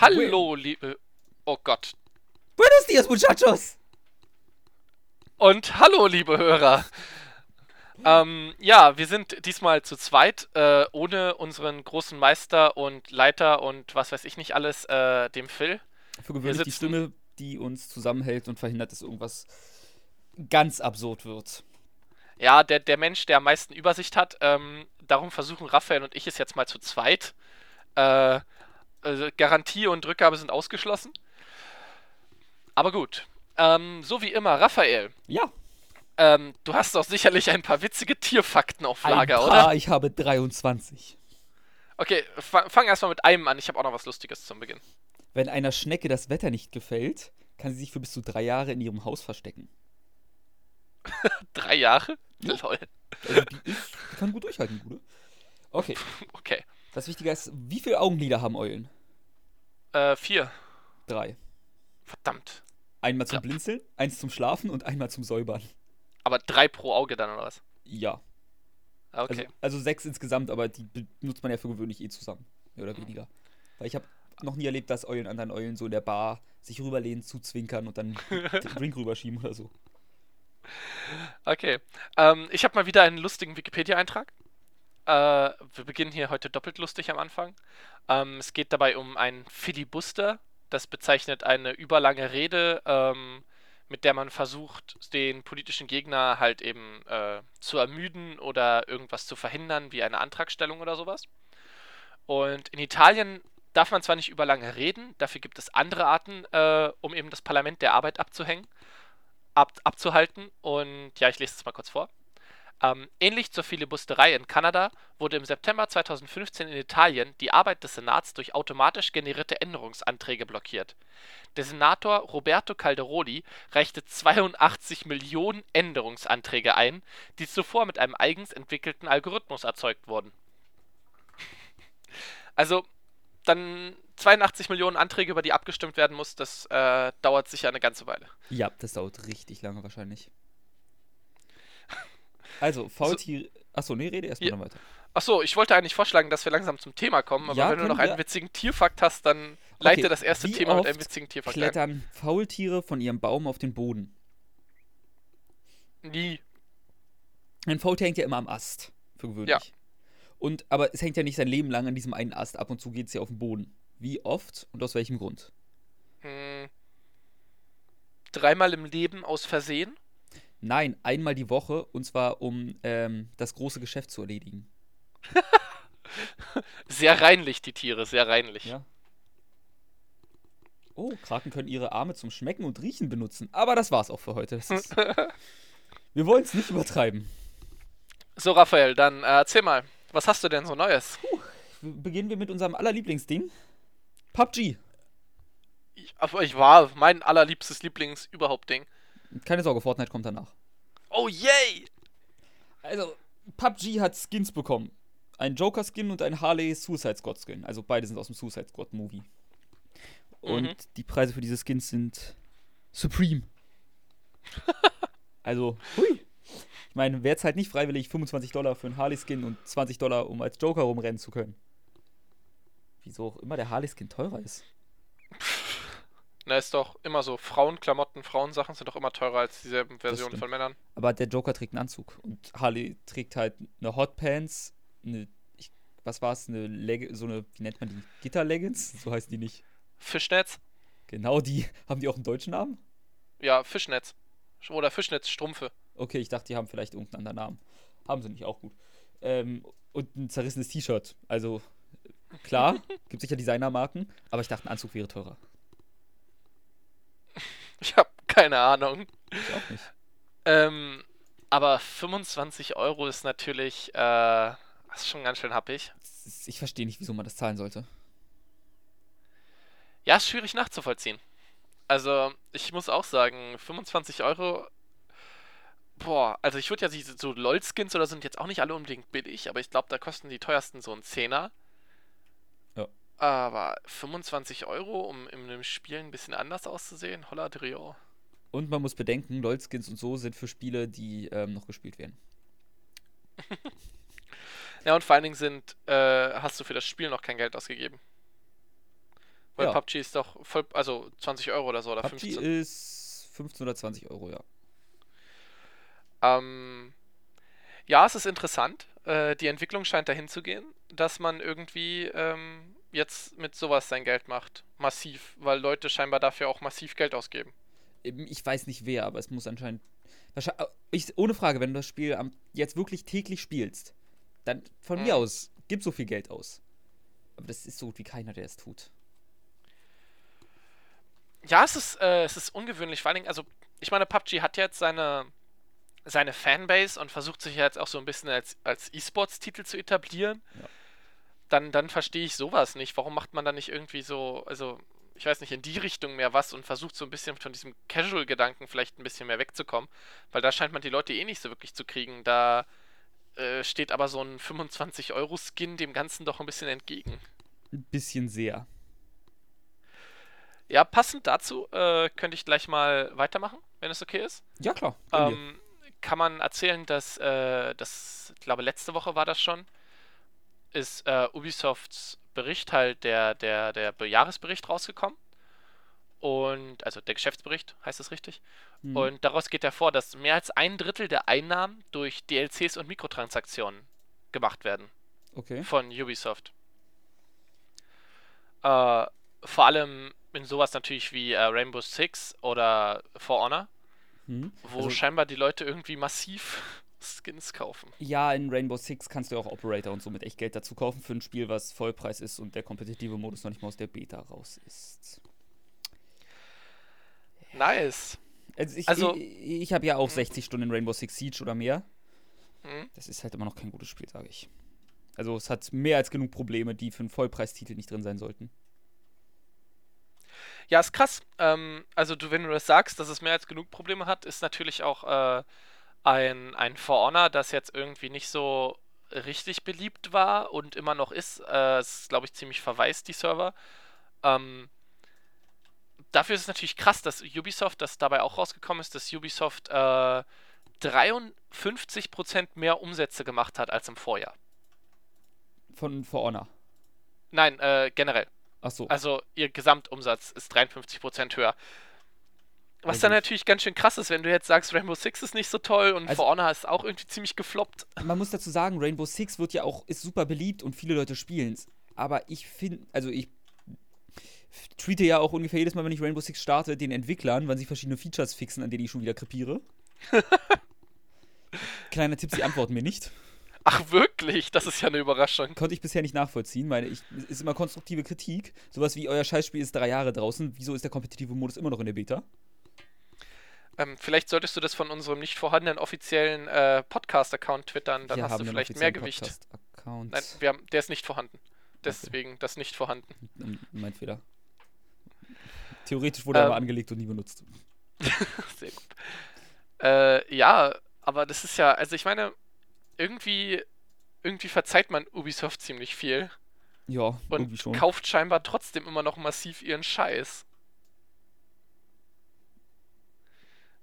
Hallo, liebe. Oh Gott. Buenos dias, muchachos! Und hallo, liebe Hörer. Ähm, ja, wir sind diesmal zu zweit, äh, ohne unseren großen Meister und Leiter und was weiß ich nicht alles, äh, dem Phil. Für gewöhnlich die Stimme, die uns zusammenhält und verhindert, dass irgendwas ganz absurd wird. Ja, der, der Mensch, der am meisten Übersicht hat. Ähm, darum versuchen Raphael und ich es jetzt mal zu zweit. Äh, also Garantie und Rückgabe sind ausgeschlossen. Aber gut. Ähm, so wie immer, Raphael. Ja. Ähm, du hast doch sicherlich ein paar witzige Tierfakten auf Lager, ein paar, oder? Ich habe 23. Okay, fang erstmal mit einem an. Ich habe auch noch was Lustiges zum Beginn. Wenn einer Schnecke das Wetter nicht gefällt, kann sie sich für bis zu drei Jahre in ihrem Haus verstecken. drei Jahre? Ja. Lol. Also die, ist, die kann gut durchhalten, Gude. Okay. Okay. Das Wichtige ist, wie viele Augenlider haben Eulen? Äh, vier. Drei. Verdammt. Einmal zum ja. Blinzeln, eins zum Schlafen und einmal zum Säubern. Aber drei pro Auge dann, oder was? Ja. Okay. Also, also sechs insgesamt, aber die benutzt man ja für gewöhnlich eh zusammen. Mehr oder weniger. Weil ich habe noch nie erlebt, dass Eulen anderen Eulen so in der Bar sich rüberlehnen, zuzwinkern und dann den Drink rüberschieben oder so. Okay. Ähm, ich habe mal wieder einen lustigen Wikipedia-Eintrag. Äh, wir beginnen hier heute doppelt lustig am Anfang. Ähm, es geht dabei um einen Filibuster. Das bezeichnet eine überlange Rede, ähm, mit der man versucht, den politischen Gegner halt eben äh, zu ermüden oder irgendwas zu verhindern, wie eine Antragstellung oder sowas. Und in Italien darf man zwar nicht überlange reden, dafür gibt es andere Arten, äh, um eben das Parlament der Arbeit abzuhängen ab, abzuhalten. Und ja, ich lese es mal kurz vor. Ähm, ähnlich zur Filibusterei in Kanada wurde im September 2015 in Italien die Arbeit des Senats durch automatisch generierte Änderungsanträge blockiert. Der Senator Roberto Calderoli reichte 82 Millionen Änderungsanträge ein, die zuvor mit einem eigens entwickelten Algorithmus erzeugt wurden. Also, dann 82 Millionen Anträge, über die abgestimmt werden muss, das äh, dauert sicher eine ganze Weile. Ja, das dauert richtig lange wahrscheinlich. Also, Faultiere. So, Achso, nee, rede erstmal ja. weiter. Achso, ich wollte eigentlich vorschlagen, dass wir langsam zum Thema kommen, aber ja, wenn du noch einen witzigen Tierfakt hast, dann leite okay. das erste Thema mit einem witzigen Tierfakt klettern ein. Faultiere von ihrem Baum auf den Boden? Nie. Ein Faultier hängt ja immer am Ast, für gewöhnlich. Ja. Und, aber es hängt ja nicht sein Leben lang an diesem einen Ast, ab und zu geht es ja auf den Boden. Wie oft und aus welchem Grund? Hm. Dreimal im Leben aus Versehen? Nein, einmal die Woche und zwar um ähm, das große Geschäft zu erledigen. sehr reinlich, die Tiere, sehr reinlich. Ja. Oh, Kraken können ihre Arme zum Schmecken und Riechen benutzen. Aber das war's auch für heute. Ist, wir wollen es nicht übertreiben. So, Raphael, dann äh, erzähl mal, was hast du denn so Neues? Puh, beginnen wir mit unserem allerlieblingsding. PUBG. Ich, ich war mein allerliebstes Lieblings überhaupt Ding. Keine Sorge, Fortnite kommt danach. Oh yay! Also, PUBG hat Skins bekommen. Ein Joker-Skin und ein Harley Suicide Squad-Skin. Also beide sind aus dem Suicide Squad-Movie. Und mhm. die Preise für diese Skins sind Supreme. also, hui. Ich meine, wer zahlt nicht freiwillig 25 Dollar für einen Harley-Skin und 20 Dollar, um als Joker rumrennen zu können? Wieso auch immer der Harley-Skin teurer ist. Na, ist doch immer so. Frauenklamotten, Frauensachen sind doch immer teurer als dieselben Versionen von Männern. Aber der Joker trägt einen Anzug und Harley trägt halt eine Hotpants, eine, ich, was war es, eine Leg so eine, wie nennt man die? Gitter-Leggings? So heißen die nicht. Fischnetz? Genau, die. Haben die auch einen deutschen Namen? Ja, Fischnetz. Oder Fischnetzstrumpfe. Okay, ich dachte, die haben vielleicht irgendeinen anderen Namen. Haben sie nicht, auch gut. Ähm, und ein zerrissenes T-Shirt. Also Klar, gibt sicher Designermarken, aber ich dachte, ein Anzug wäre teurer. Ich habe keine Ahnung. Ich auch nicht. Ähm, aber 25 Euro ist natürlich, äh, das ist schon ganz schön happig. Ich verstehe nicht, wieso man das zahlen sollte. Ja, ist schwierig nachzuvollziehen. Also, ich muss auch sagen, 25 Euro. Boah, also ich würde ja so LOL-Skins oder sind jetzt auch nicht alle unbedingt billig, aber ich glaube, da kosten die teuersten so ein Zehner. Aber 25 Euro, um in einem Spiel ein bisschen anders auszusehen? Holla Trio. Und man muss bedenken, LOL-Skins und so sind für Spiele, die ähm, noch gespielt werden. ja, und vor allen Dingen sind, äh, hast du für das Spiel noch kein Geld ausgegeben. Weil Ja. PUBG ist doch voll, also 20 Euro oder so oder PUBG 15. ist 15 oder 20 Euro, ja. Ähm, ja, es ist interessant. Äh, die Entwicklung scheint dahin zu gehen, dass man irgendwie ähm, jetzt mit sowas sein Geld macht. Massiv, weil Leute scheinbar dafür auch massiv Geld ausgeben. Ich weiß nicht wer, aber es muss anscheinend. Ich, ohne Frage, wenn du das Spiel am, jetzt wirklich täglich spielst, dann von mir Mhm. aus, gib so viel Geld aus. Aber das ist so gut wie keiner, der es tut. Ja, es ist, äh, es ist ungewöhnlich. Vor allen Dingen, also, ich meine, PUBG hat jetzt seine, seine Fanbase und versucht sich jetzt auch so ein bisschen als, als E-Sports-Titel zu etablieren. Ja. Dann, dann verstehe ich sowas nicht. Warum macht man da nicht irgendwie so, also, ich weiß nicht, in die Richtung mehr was und versucht so ein bisschen von diesem Casual-Gedanken vielleicht ein bisschen mehr wegzukommen? Weil da scheint man die Leute eh nicht so wirklich zu kriegen. Da äh, steht aber so ein 25-Euro-Skin dem Ganzen doch ein bisschen entgegen. Ein bisschen sehr. Ja, passend dazu äh, könnte ich gleich mal weitermachen, wenn es okay ist. Ja, klar. Ähm, kann man erzählen, dass äh, das, ich glaube, letzte Woche war das schon, ist äh, Ubisofts Bericht halt der, der, der Be- Jahresbericht rausgekommen. Und, also der Geschäftsbericht, heißt es richtig. Hm. Und daraus geht hervor, dass mehr als ein Drittel der Einnahmen durch DLCs und Mikrotransaktionen gemacht werden okay. von Ubisoft. Äh, vor allem in sowas natürlich wie äh, Rainbow Six oder For Honor, Hm. wo Also- scheinbar die Leute irgendwie massiv Skins kaufen. Ja, in Rainbow Six kannst du auch Operator und so mit echt Geld dazu kaufen für ein Spiel, was Vollpreis ist und der kompetitive Modus noch nicht mal aus der Beta raus ist. Nice. Also ich, Also- ich, ich habe ja auch Mhm. 60 Stunden in Rainbow Six Siege oder mehr. Hm? Das ist halt immer noch kein gutes Spiel, sage ich. Also es hat mehr als genug Probleme, die für einen Vollpreistitel nicht drin sein sollten. Ja, ist krass. Ähm, also du, wenn du das sagst, dass es mehr als genug Probleme hat, ist natürlich auch äh, ein, ein For Honor, das jetzt irgendwie nicht so richtig beliebt war und immer noch ist. Äh, es ist, glaube ich, ziemlich verwaist, die Server. Ähm, dafür ist es natürlich krass, dass Ubisoft, das dabei auch rausgekommen ist, dass Ubisoft äh, 53% mehr Umsätze gemacht hat als im Vorjahr. Von For Honor. Nein, äh, generell. Achso. Also ihr Gesamtumsatz ist 53% höher. Was Also- dann natürlich ganz schön krass ist, wenn du jetzt sagst, Rainbow Six ist nicht so toll und Also- For Honor ist auch irgendwie ziemlich gefloppt. Man muss dazu sagen, Rainbow Six wird ja auch, ist super beliebt und viele Leute spielen es. Aber ich finde, also ich tweete ja auch ungefähr jedes Mal, wenn ich Rainbow Six starte, den Entwicklern, wann sie verschiedene Features fixen, an denen ich schon wieder krepiere. Kleiner Tipp, sie antworten mir nicht. Ach wirklich? Das ist ja eine Überraschung. Konnte ich bisher nicht nachvollziehen. Meine, ich, ist immer konstruktive Kritik. Sowas wie, euer Scheißspiel ist drei Jahre draußen. Wieso ist der kompetitive Modus immer noch in der Beta? Ähm, vielleicht solltest du das von unserem nicht vorhandenen offiziellen äh, Podcast-Account twittern, dann Wir hast du vielleicht mehr Gewicht. Nein, wir haben, der ist nicht vorhanden. Deswegen das nicht vorhanden. Mein Fehler. Theoretisch wurde er Ähm. aber angelegt und nie benutzt. Sehr gut. Äh, ja, aber das ist ja, also ich meine, irgendwie, irgendwie verzeiht man Ubisoft ziemlich viel. Ja, und kauft scheinbar trotzdem immer noch massiv ihren Scheiß.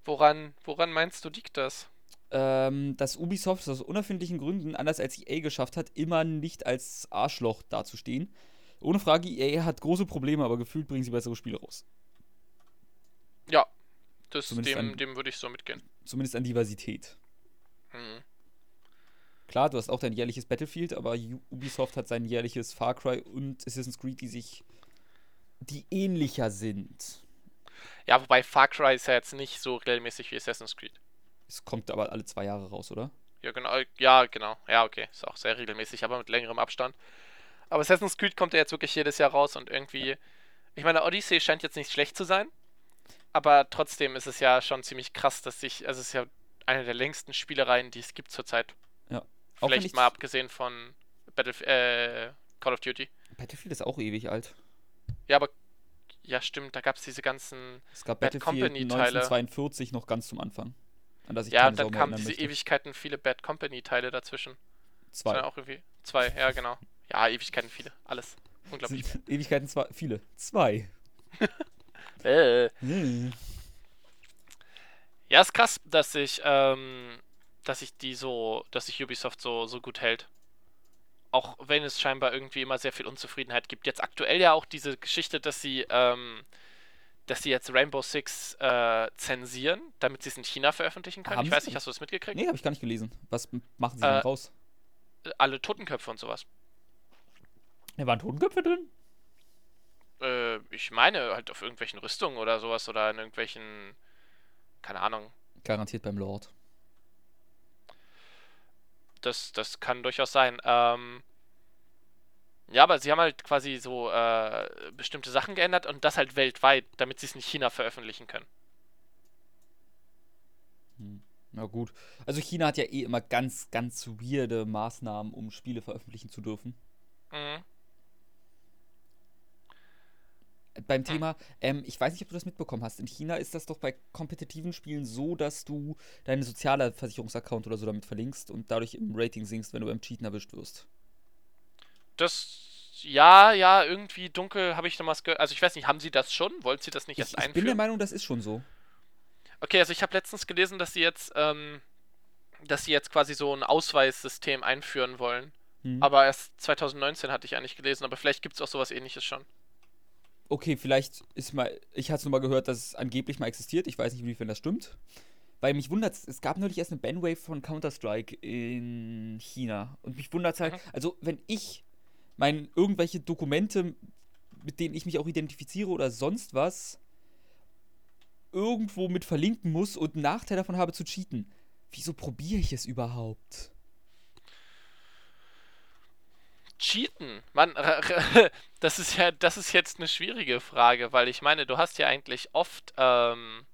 Woran, woran meinst du, liegt das? ähm, dass Ubisoft es aus unerfindlichen Gründen, anders als EA geschafft hat, immer nicht als Arschloch dazustehen. Ohne Frage, EA hat große Probleme, aber gefühlt bringen sie bessere Spiele raus. Ja, das, Zumindest dem, ein- dem würde ich so mitgehen. Zumindest an Diversität. Hm. Klar, du hast auch dein jährliches Battlefield, aber Ubisoft hat sein jährliches Far Cry und Assassin's Creed, die sich. die ähnlicher sind. Ja, wobei Far Cry ist ja jetzt nicht so regelmäßig wie Assassin's Creed. Es kommt aber alle zwei Jahre raus, oder? Ja, genau. Ja, genau. Ja, okay. Ist auch sehr regelmäßig, aber mit längerem Abstand. Aber Assassin's Creed kommt ja jetzt wirklich jedes Jahr raus und irgendwie. Ich meine, Odyssey scheint jetzt nicht schlecht zu sein. Aber trotzdem ist es ja schon ziemlich krass, dass sich. Also, es ist ja eine der längsten Spielereien, die es gibt zurzeit. Ja. Auch Vielleicht ich- mal abgesehen von Battlef äh, Call of Duty. Battlefield ist auch ewig alt. Ja, aber. Ja, stimmt, da gab es diese ganzen. Es gab Bad Battlefield Company-Teile. 1942 noch ganz zum Anfang. An das ich Ja, und dann kamen diese möchte. Ewigkeiten viele Bad Company-Teile dazwischen. Das Zwei. waren auch irgendwie. Zwei, ja, genau. Ja, Ewigkeiten viele. Alles. Unglaublich. Ewigkeiten zwei. Viele. Zwei. Äh. Hm. Ja, ist krass, dass sich, ähm, dass sich die so, dass sich Ubisoft so, so gut hält. Auch wenn es scheinbar irgendwie immer sehr viel Unzufriedenheit gibt. Jetzt aktuell ja auch diese Geschichte, dass sie, ähm, dass sie jetzt Rainbow Six äh, zensieren, damit sie es in China veröffentlichen können. Haben ich weiß nicht, hast du das mitgekriegt? Nee, habe ich gar nicht gelesen. Was machen sie Äh, denn raus? Alle Totenköpfe und sowas. Da waren Totenköpfe drin? Äh, ich meine, halt auf irgendwelchen Rüstungen oder sowas oder in irgendwelchen, keine Ahnung. Garantiert beim Lord. Das, das kann durchaus sein. Ähm, ja, aber sie haben halt quasi so äh, bestimmte Sachen geändert und das halt weltweit, damit sie es in China veröffentlichen können. Hm. Na gut. Also China hat ja eh immer ganz, ganz weirde Maßnahmen, um Spiele veröffentlichen zu dürfen. Mhm. Beim Thema, ähm, ich weiß nicht, ob du das mitbekommen hast. In China ist das doch bei kompetitiven Spielen so, dass du deinen Sozialversicherungsaccount oder so damit verlinkst und dadurch im Rating sinkst, wenn du beim Cheaten erwischt wirst. Das, ja, ja, irgendwie dunkel habe ich noch was gehört. Also ich weiß nicht, haben sie das schon? Wollen sie das nicht Ich, erst ich bin der einführen? Meinung, das ist schon so. Okay, also ich habe letztens gelesen, dass sie jetzt, ähm, dass sie jetzt quasi so ein Ausweissystem einführen wollen. Hm. Aber erst 2019 hatte ich eigentlich gelesen, aber vielleicht gibt es auch sowas ähnliches schon. Okay, vielleicht ist mal. Ich hatte es nur mal gehört, dass es angeblich mal existiert. Ich weiß nicht, inwiefern das stimmt. Weil mich wundert es gab neulich erst eine Bandwave von Counter-Strike in China. Und mich wundert es halt, Mhm. also wenn ich mein irgendwelche Dokumente, mit denen ich mich auch identifiziere oder sonst was, irgendwo mit verlinken muss und einen Nachteil davon habe zu cheaten, wieso probiere ich es überhaupt? Cheaten. Mann, das ist ja, das ist jetzt eine schwierige Frage, weil ich meine, du hast ja eigentlich oft, ähm,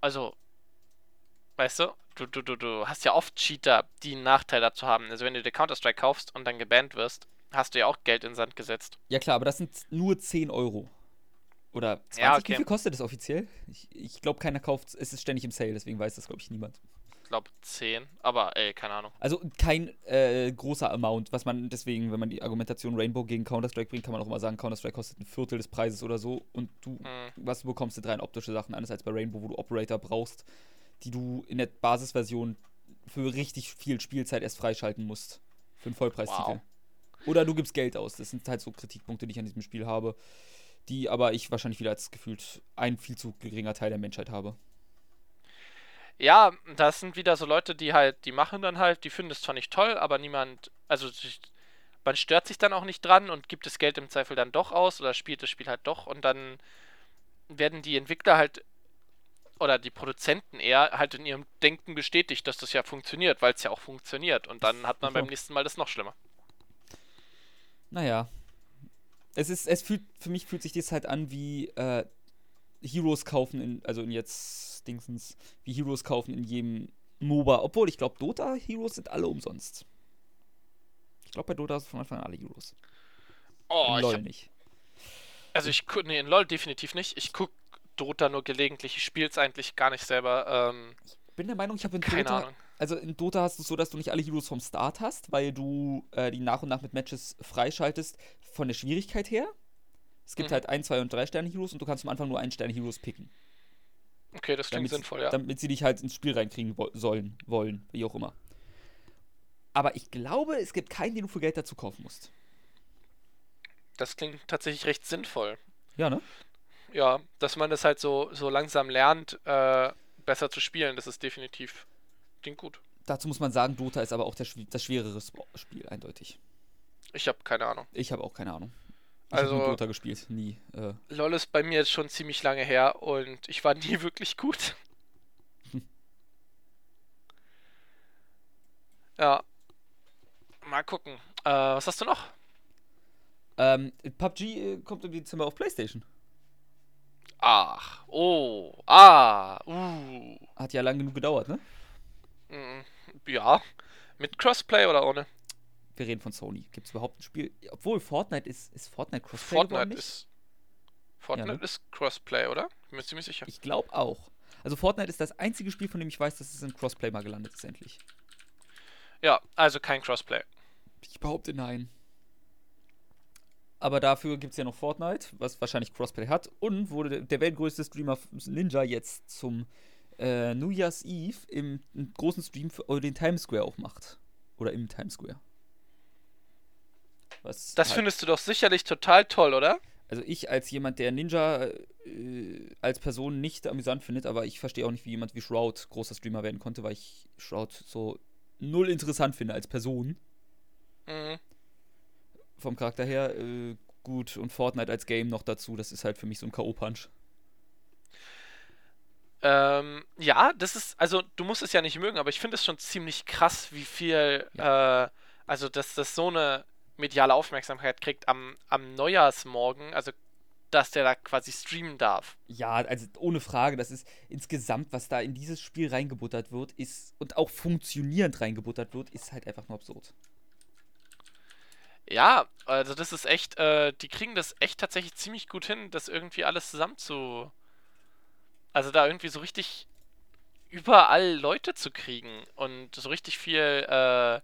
also, weißt du, du, du, du, du hast ja oft Cheater, die einen Nachteil dazu haben. Also wenn du dir Counter-Strike kaufst und dann gebannt wirst, hast du ja auch Geld in den Sand gesetzt. Ja klar, aber das sind nur 10 Euro. Oder 20, Ja, okay. wie viel kostet das offiziell? Ich, ich glaube, keiner kauft es ist ständig im Sale, deswegen weiß das, glaube ich, niemand. Ich glaube 10, aber ey, keine Ahnung. Also kein äh, großer Amount, was man deswegen, wenn man die Argumentation Rainbow gegen Counter-Strike bringt, kann man auch immer sagen, Counter-Strike kostet ein Viertel des Preises oder so und du, Hm. was du bekommst, sind rein optische Sachen, anders als bei Rainbow, wo du Operator brauchst, die du in der Basisversion für richtig viel Spielzeit erst freischalten musst. Für einen Vollpreistitel. Wow. Oder du gibst Geld aus. Das sind halt so Kritikpunkte, die ich an diesem Spiel habe, die aber ich wahrscheinlich wieder als gefühlt ein viel zu geringer Teil der Menschheit habe. Ja, das sind wieder so Leute, die halt, die machen dann halt, die finden es zwar nicht toll, aber niemand, also man stört sich dann auch nicht dran und gibt das Geld im Zweifel dann doch aus oder spielt das Spiel halt doch und dann werden die Entwickler halt oder die Produzenten eher halt in ihrem Denken bestätigt, dass das ja funktioniert, weil es ja auch funktioniert und dann hat man beim nächsten Mal das noch schlimmer. Naja. Es ist, es fühlt, für mich fühlt sich das halt an wie äh, Heroes kaufen in, also in jetzt Dingsens, wie Heroes kaufen in jedem MOBA. Obwohl, ich glaube, Dota Heroes sind alle umsonst. Ich glaube, bei Dota ist von Anfang an alle Heroes. Oh, in ich LoL hab, nicht. also ich guck, nee, in LoL definitiv nicht. Ich guck Dota nur gelegentlich, ich spiel's eigentlich gar nicht selber, ähm, Bin der Meinung, ich habe in keine Dota, Ahnung. also in Dota hast du es so, dass du nicht alle Heroes vom Start hast, weil du äh, die nach und nach mit Matches freischaltest von der Schwierigkeit her. Es gibt Mhm. halt ein, zwei und drei Sterne Heroes und du kannst am Anfang nur einen Stern Heroes picken. Okay, das klingt damit, sinnvoll, ja. damit sie dich halt ins Spiel reinkriegen sollen, wollen, wie auch immer. Aber ich glaube, es gibt keinen, den du für Geld dazu kaufen musst. Das klingt tatsächlich recht sinnvoll. Ja, ne? Ja, dass man das halt so, so langsam lernt, äh, besser zu spielen, das ist definitiv klingt gut. Dazu muss man sagen, Dota ist aber auch der, das schwerere Sp- Spiel, eindeutig. Ich habe keine Ahnung. Ich habe auch keine Ahnung. Ich Also- habe Dota gespielt, nie. Äh, LOL ist bei mir jetzt schon ziemlich lange her und ich war nie wirklich gut. ja. Mal gucken. Äh, was hast du noch? ähm, PUBG äh, kommt im Dezember auf PlayStation. Ach, oh, ah, uh. Hat ja lang genug gedauert, ne? mm, Ja. Mit Crossplay oder ohne? Wir reden von Sony. Gibt es überhaupt ein Spiel? Obwohl Fortnite ist, ist Fortnite Crossplay Fortnite nicht? ist. Fortnite Ja, ne? ist Crossplay, oder? Bin mir ziemlich sicher. Ich glaube auch. Also Fortnite ist das einzige Spiel, von dem ich weiß, dass es in Crossplay mal gelandet ist, endlich. Ja, also kein Crossplay. Ich behaupte nein. Aber dafür gibt es ja noch Fortnite, was wahrscheinlich Crossplay hat. Und wurde der, weltgrößte Streamer Ninja jetzt zum äh, New Year's Eve im einen großen Stream für den Times Square auch macht. Oder im Times Square. Was das halt findest du doch sicherlich total toll, oder? Also ich als jemand, der Ninja äh, als Person nicht amüsant findet, aber ich verstehe auch nicht, wie jemand wie Shroud großer Streamer werden konnte, weil ich Shroud so null interessant finde als Person. Mhm. Vom Charakter her äh, gut und Fortnite als Game noch dazu, das ist halt für mich so ein K.O.-Punch. Ähm, ja, das ist, also du musst es ja nicht mögen, aber ich finde es schon ziemlich krass, wie viel, ja. äh, also dass das so eine mediale Aufmerksamkeit kriegt am, am Neujahrsmorgen, also dass der da quasi streamen darf. Ja, also ohne Frage, das ist insgesamt, was da in dieses Spiel reingebuttert wird, ist und auch funktionierend reingebuttert wird, ist halt einfach nur absurd. Ja, also das ist echt, äh, die kriegen das echt tatsächlich ziemlich gut hin, das irgendwie alles zusammen zu. Also da irgendwie so richtig überall Leute zu kriegen und so richtig viel äh,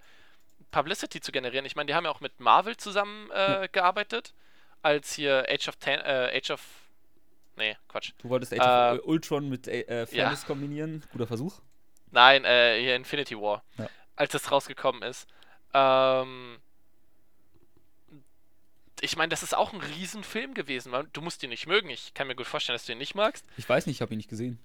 Publicity zu generieren. Ich meine, die haben ja auch mit Marvel zusammen äh, gearbeitet, als hier Age of Ten, äh, Age of. Nee, Quatsch. Du wolltest Age of äh, Ultron mit äh, Fairness ja. kombinieren. Guter Versuch. Nein, äh, hier Infinity War. Ja. Als das rausgekommen ist. Ähm, ich meine, das ist auch ein Riesenfilm gewesen. Du musst ihn nicht mögen. Ich kann mir gut vorstellen, dass du ihn nicht magst. Ich weiß nicht, ich habe ihn nicht gesehen.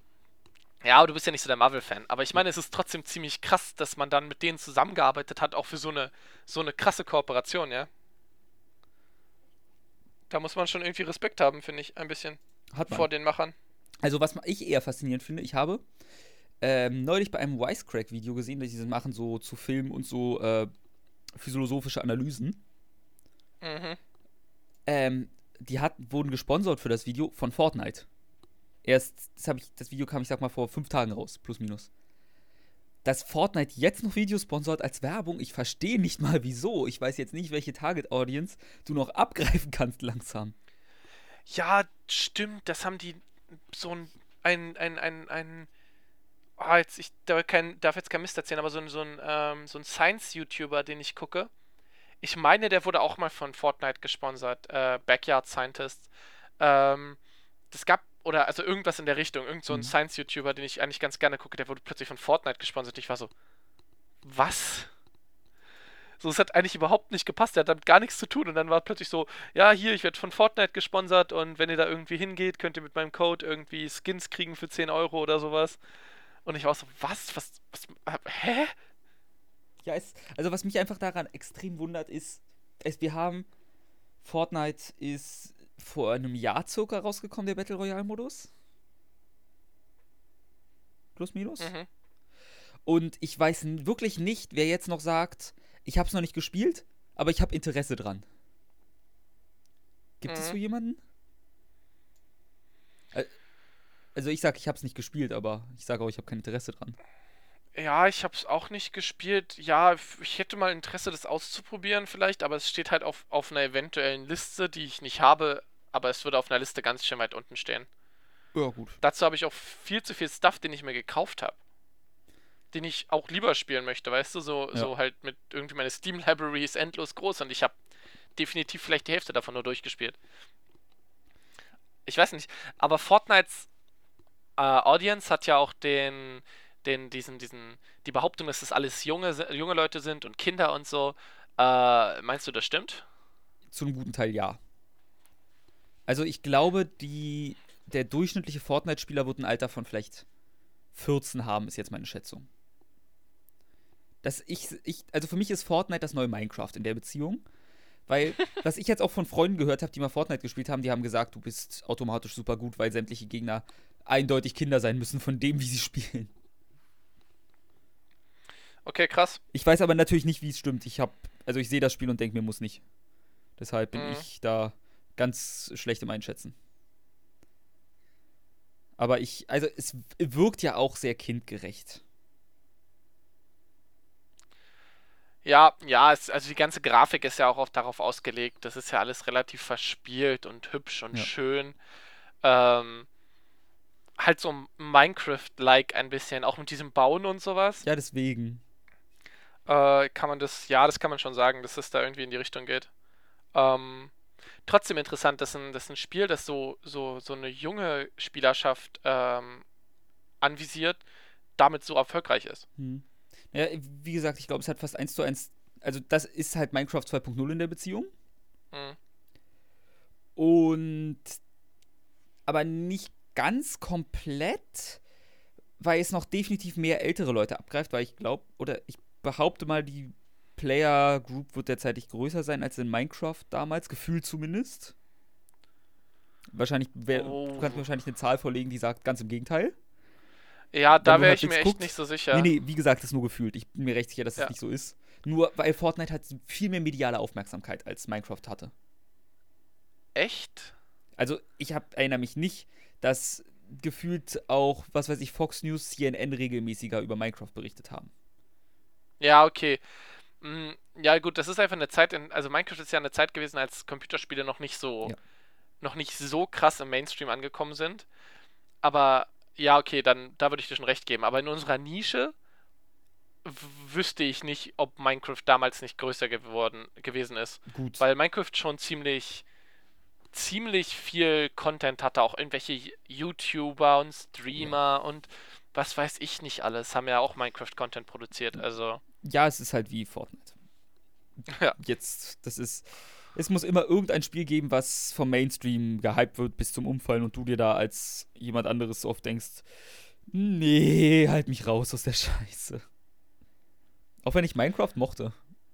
Ja, aber du bist ja nicht so der Marvel-Fan. Aber ich meine, es ist trotzdem ziemlich krass, dass man dann mit denen zusammengearbeitet hat, auch für so eine, so eine krasse Kooperation, ja. Da muss man schon irgendwie Respekt haben, finde ich, ein bisschen. Hat man. Vor den Machern. Also, was ich eher faszinierend finde, ich habe ähm, neulich bei einem Wisecrack-Video gesehen, dass sie das machen, so zu Filmen und so äh, philosophische Analysen. Mhm. Ähm, die hat, wurden gesponsert für das Video von Fortnite. Erst, das, ich, das Video kam, ich sag mal, vor fünf Tagen raus, plus minus. Dass Fortnite jetzt noch Videos sponsort als Werbung, ich verstehe nicht mal wieso. Ich weiß jetzt nicht, welche Target-Audience du noch abgreifen kannst langsam. Ja, stimmt, das haben die so ein, ein, ein, ein, ein oh, jetzt, ich darf, kein, darf, jetzt kein Mist erzählen, aber so ein, so ein, ähm, so ein Science-YouTuber, den ich gucke, ich meine, der wurde auch mal von Fortnite gesponsert, äh, Backyard Scientist. Ähm, das gab oder also irgendwas in der Richtung, irgend so ein mhm. Science-YouTuber, den ich eigentlich ganz gerne gucke, der wurde plötzlich von Fortnite gesponsert. Ich war so, was? So, es hat eigentlich überhaupt nicht gepasst, der hat damit gar nichts zu tun. Und dann war plötzlich so, ja, hier, ich werde von Fortnite gesponsert und wenn ihr da irgendwie hingeht, könnt ihr mit meinem Code irgendwie Skins kriegen für 10 Euro oder sowas. Und ich war so, was? Was? was hä? Ja, es, also was mich einfach daran extrem wundert, ist, ist, wir haben Fortnite ist vor einem Jahr circa rausgekommen, der Battle Royale-Modus. Plus, minus. Mhm. Und ich weiß wirklich nicht, wer jetzt noch sagt, ich habe es noch nicht gespielt, aber ich habe Interesse dran. Gibt mhm. es so jemanden? Also ich sag, ich habe es nicht gespielt, aber ich sage auch, ich habe kein Interesse dran. Ja, ich habe es auch nicht gespielt. Ja, ich hätte mal Interesse, das auszuprobieren vielleicht, aber es steht halt auf, auf einer eventuellen Liste, die ich nicht habe, aber es würde auf einer Liste ganz schön weit unten stehen. Ja, gut. Dazu habe ich auch viel zu viel Stuff, den ich mir gekauft habe. Den ich auch lieber spielen möchte, weißt du? So, ja. so halt mit irgendwie meine Steam Library ist endlos groß und ich habe definitiv vielleicht die Hälfte davon nur durchgespielt. Ich weiß nicht, aber Fortnites äh, Audience hat ja auch den den, diesen, diesen, die Behauptung, dass das alles junge, junge Leute sind und Kinder und so. Äh, meinst du, das stimmt? Zu einem guten Teil ja. Also ich glaube, die, der durchschnittliche Fortnite-Spieler wird ein Alter von vielleicht 14 haben, ist jetzt meine Schätzung. Das ich, ich, also für mich ist Fortnite das neue Minecraft in der Beziehung. Weil, was ich jetzt auch von Freunden gehört habe, die mal Fortnite gespielt haben, die haben gesagt, du bist automatisch super gut, weil sämtliche Gegner eindeutig Kinder sein müssen von dem, wie sie spielen. Okay, krass. Ich weiß aber natürlich nicht, wie es stimmt. Ich habe, also ich sehe das Spiel und denke mir, muss nicht. Deshalb bin mhm. ich da ganz schlecht im Einschätzen. Aber ich, also es wirkt ja auch sehr kindgerecht. Ja, ja, es, also die ganze Grafik ist ja auch oft darauf ausgelegt. Das ist ja alles relativ verspielt und hübsch und ja. schön. Ähm, halt so Minecraft-like ein bisschen, auch mit diesem Bauen und sowas. Ja, deswegen äh, kann man das, ja, das kann man schon sagen, dass es da irgendwie in die Richtung geht. Ähm, trotzdem interessant, dass ein, dass ein Spiel, das so, so, so eine junge Spielerschaft ähm, anvisiert, damit so erfolgreich ist. Hm. Ja, wie gesagt, ich glaube, es hat fast eins zu eins also das ist halt Minecraft 2.0 in der Beziehung. Mhm. Und aber nicht ganz komplett, weil es noch definitiv mehr ältere Leute abgreift, weil ich glaube, oder ich behaupte mal, die Player Group wird derzeitig größer sein als in Minecraft damals, gefühlt zumindest. Wahrscheinlich, wär, Oh. du kannst mir wahrscheinlich eine Zahl vorlegen, die sagt ganz im Gegenteil. Ja, da wäre ich halbwegs mir echt guckst- nicht so sicher. Nee, nee, wie gesagt, das ist nur gefühlt. Ich bin mir recht sicher, dass es Ja. nicht so ist. Nur weil Fortnite hat viel mehr mediale Aufmerksamkeit als Minecraft hatte. Echt? Also ich hab, erinnere mich nicht, dass gefühlt auch, was weiß ich, Fox News, CNN regelmäßiger über Minecraft berichtet haben. Ja, okay. Mm, Ja, gut, das ist einfach eine Zeit, in, also Minecraft ist ja eine Zeit gewesen, als Computerspiele noch nicht so, Ja. noch nicht so krass im Mainstream angekommen sind. Aber ja, okay, dann da würde ich dir schon recht geben. Aber in unserer Nische wüsste ich nicht, ob Minecraft damals nicht größer geworden gewesen ist. Gut. Weil Minecraft schon ziemlich ziemlich viel Content hatte, auch irgendwelche YouTuber und Streamer und was weiß ich nicht alles, haben ja auch Minecraft-Content produziert. Also, ja, es ist halt wie Fortnite. Ja. Jetzt, das ist. Es muss immer irgendein Spiel geben, was vom Mainstream gehypt wird bis zum Umfallen und du dir da als jemand anderes so oft denkst, nee, halt mich raus aus der Scheiße. Auch wenn ich Minecraft mochte.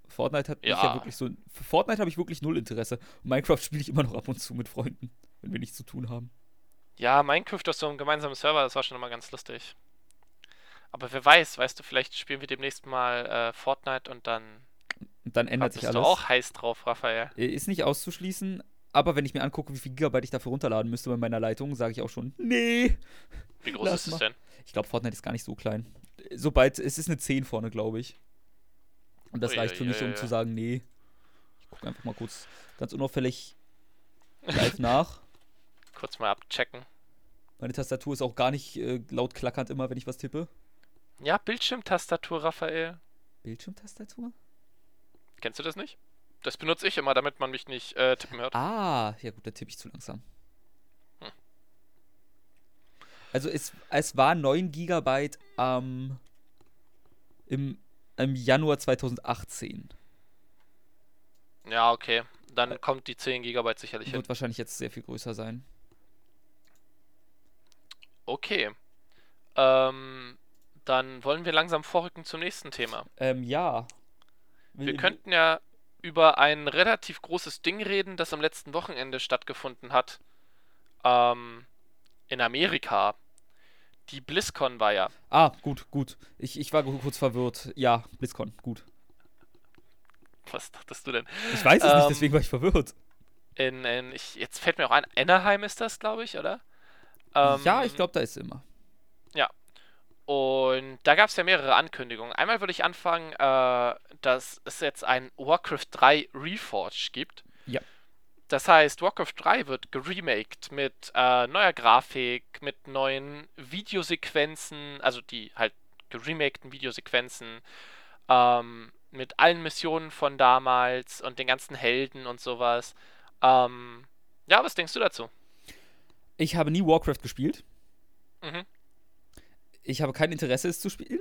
Fortnite hat mich ja Ja. wirklich so. Für Fortnite habe ich wirklich null Interesse. Und Minecraft spiele ich immer noch ab und zu mit Freunden, wenn wir nichts zu tun haben. ja, Minecraft auf so einem gemeinsamen Server, das war schon immer ganz lustig. Aber wer weiß, weißt du, vielleicht spielen wir demnächst mal äh, Fortnite und dann Und dann ändert bist sich du alles. auch heiß drauf, Raphael. Äh, Ist nicht auszuschließen, aber wenn ich mir angucke, wie viel Gigabyte ich dafür runterladen müsste bei meiner Leitung, sage ich auch schon, nee. Wie groß ist es mal. denn? Ich glaube, Fortnite ist gar nicht so klein. Sobald, es ist eine 10 vorne, glaube ich. Und das Ui, reicht für ui, mich, um ui. zu sagen, nee. Ich gucke einfach mal kurz ganz unauffällig live nach. Kurz mal abchecken. Meine Tastatur ist auch gar nicht äh, laut klackernd immer, wenn ich was tippe. Ja, Bildschirmtastatur, Raphael. Bildschirmtastatur? Kennst du das nicht? Das benutze ich immer, damit man mich nicht äh, tippen hört. Ah, ja gut, da tippe ich zu langsam. Hm. Also es, es war 9 Gigabyte am im, im Januar 2018. Ja, okay. Dann kommt die 10 GB sicherlich hin. Wird wahrscheinlich jetzt sehr viel größer sein. Okay. Ähm, dann wollen wir langsam vorrücken zum nächsten Thema. Ähm, ja. Wir könnten ja über ein relativ großes Ding reden, das am letzten Wochenende stattgefunden hat. Ähm, in Amerika. Die BlizzCon war ja. Ah, gut, gut. Ich, ich war kurz verwirrt. Ja, BlizzCon, gut. Was dachtest du denn? Ich weiß es nicht, Ähm, deswegen war ich verwirrt. In, in ich, jetzt fällt mir auch ein, Anaheim ist das, glaube ich, oder? Ähm, ja, ich glaube, da ist immer. Und da gab es ja mehrere Ankündigungen. Einmal würde ich anfangen, äh, dass es jetzt ein Warcraft 3 Reforged gibt. Ja. Das heißt, Warcraft 3 wird geremaked mit äh, neuer Grafik, mit neuen Videosequenzen, also die halt geremakten Videosequenzen, ähm, mit allen Missionen von damals und den ganzen Helden und sowas. Ähm, ja, was denkst du dazu? Ich habe nie Warcraft gespielt. Mhm. Ich habe kein Interesse, es zu spielen.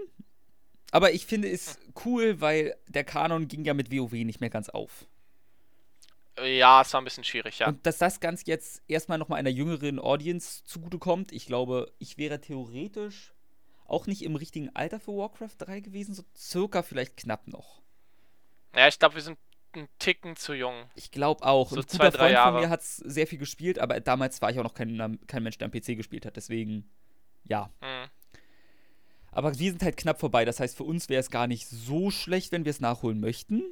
Aber ich finde es cool, weil der Kanon ging ja mit WoW nicht mehr ganz auf. Ja, es war ein bisschen schwierig, ja. Und dass das Ganze jetzt erstmal nochmal einer jüngeren Audience zugutekommt, ich glaube, ich wäre theoretisch auch nicht im richtigen Alter für Warcraft 3 gewesen, so circa vielleicht knapp noch. Ja, ich glaube, wir sind einen Ticken zu jung. Ich glaube auch. So Ein zwei, guter drei Freund von Jahre. mir hat es sehr viel gespielt, aber damals war ich auch noch kein, kein Mensch, der am PC gespielt hat. Deswegen, ja. Hm. Aber wir sind halt knapp vorbei. Das heißt, für uns wäre es gar nicht so schlecht, wenn wir es nachholen möchten.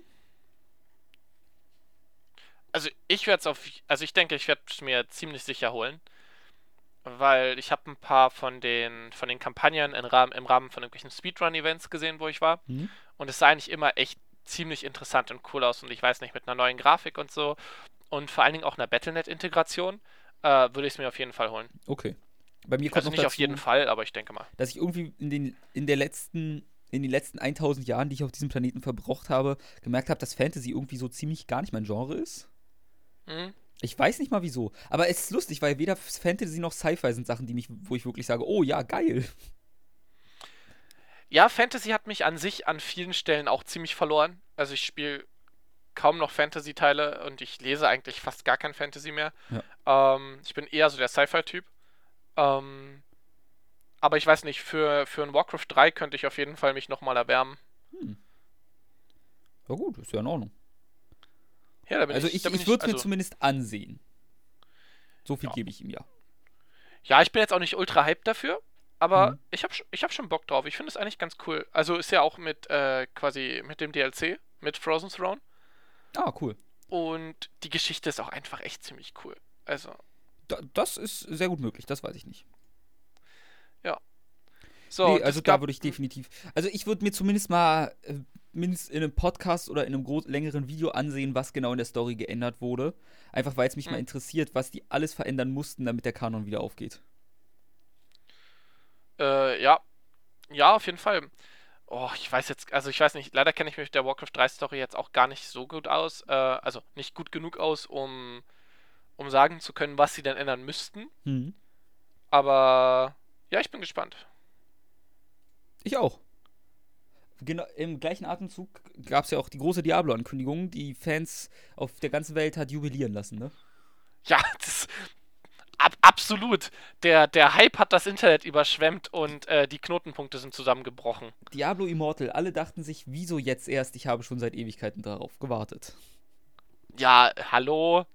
Also ich werde es auf, also ich denke, ich werde es mir ziemlich sicher holen, weil ich habe ein paar von den von den Kampagnen im Rahmen, im Rahmen von irgendwelchen Speedrun-Events gesehen, wo ich war, Mhm. und es sah eigentlich immer echt ziemlich interessant und cool aus und ich weiß nicht mit einer neuen Grafik und so und vor allen Dingen auch einer Battle.net-Integration äh, würde ich es mir auf jeden Fall holen. Okay. Bei mir kommt Also noch nicht dazu, auf jeden Fall, aber ich denke mal. dass ich irgendwie in den, in der letzten, in den letzten 1000 Jahren, die ich auf diesem Planeten verbraucht habe, gemerkt habe, dass Fantasy irgendwie so ziemlich gar nicht mein Genre ist. Mhm. Ich weiß nicht mal wieso. Aber es ist lustig, weil weder Fantasy noch Sci-Fi sind Sachen, die mich, wo ich wirklich sage, oh ja, geil. ja, Fantasy hat mich an sich an vielen Stellen auch ziemlich verloren. Also ich spiele kaum noch Fantasy-Teile und ich lese eigentlich fast gar kein Fantasy mehr. Ja. Ähm, ich bin eher so der Sci-Fi-Typ. Ähm, aber ich weiß nicht, für, für ein Warcraft 3 könnte ich auf jeden Fall mich nochmal erwärmen. Hm. Ja gut, ist ja in Ordnung. Ja, da bin also ich, ich, ich würde es also, mir zumindest ansehen. So viel ja. gebe ich ihm ja. Ja, ich bin jetzt auch nicht ultra hyped dafür, aber mhm. ich habe ich hab schon Bock drauf. Ich finde es eigentlich ganz cool. Also ist ja auch mit äh, quasi mit dem DLC, mit Frozen Throne. Ah, cool. Und die Geschichte ist auch einfach echt ziemlich cool. Also. Da, das ist sehr gut möglich, das weiß ich nicht. Ja. So, nee, also da würde ich definitiv. Also ich würde mir zumindest mal äh, mindestens in einem Podcast oder in einem längeren Video ansehen, was genau in der Story geändert wurde. Einfach weil es mich hm. mal interessiert, was die alles verändern mussten, damit der Kanon wieder aufgeht. Äh, ja. Ja, auf jeden Fall. Oh, ich weiß jetzt, also ich weiß nicht, leider kenne ich mich mit der Warcraft 3 Story jetzt auch gar nicht so gut aus. Äh, also nicht gut genug aus, um, um sagen zu können, was sie dann ändern müssten. Mhm. Aber ja, ich bin gespannt. Ich auch. Genau, Im gleichen Atemzug gab es ja auch die große Diablo-Ankündigung, die Fans auf der ganzen Welt hat jubilieren lassen, ne? Ja, das, ab, absolut. Der, der Hype hat das Internet überschwemmt und äh, die Knotenpunkte sind zusammengebrochen. Diablo Immortal, alle dachten sich, wieso jetzt erst? Ich habe schon seit Ewigkeiten darauf gewartet. Ja, hallo?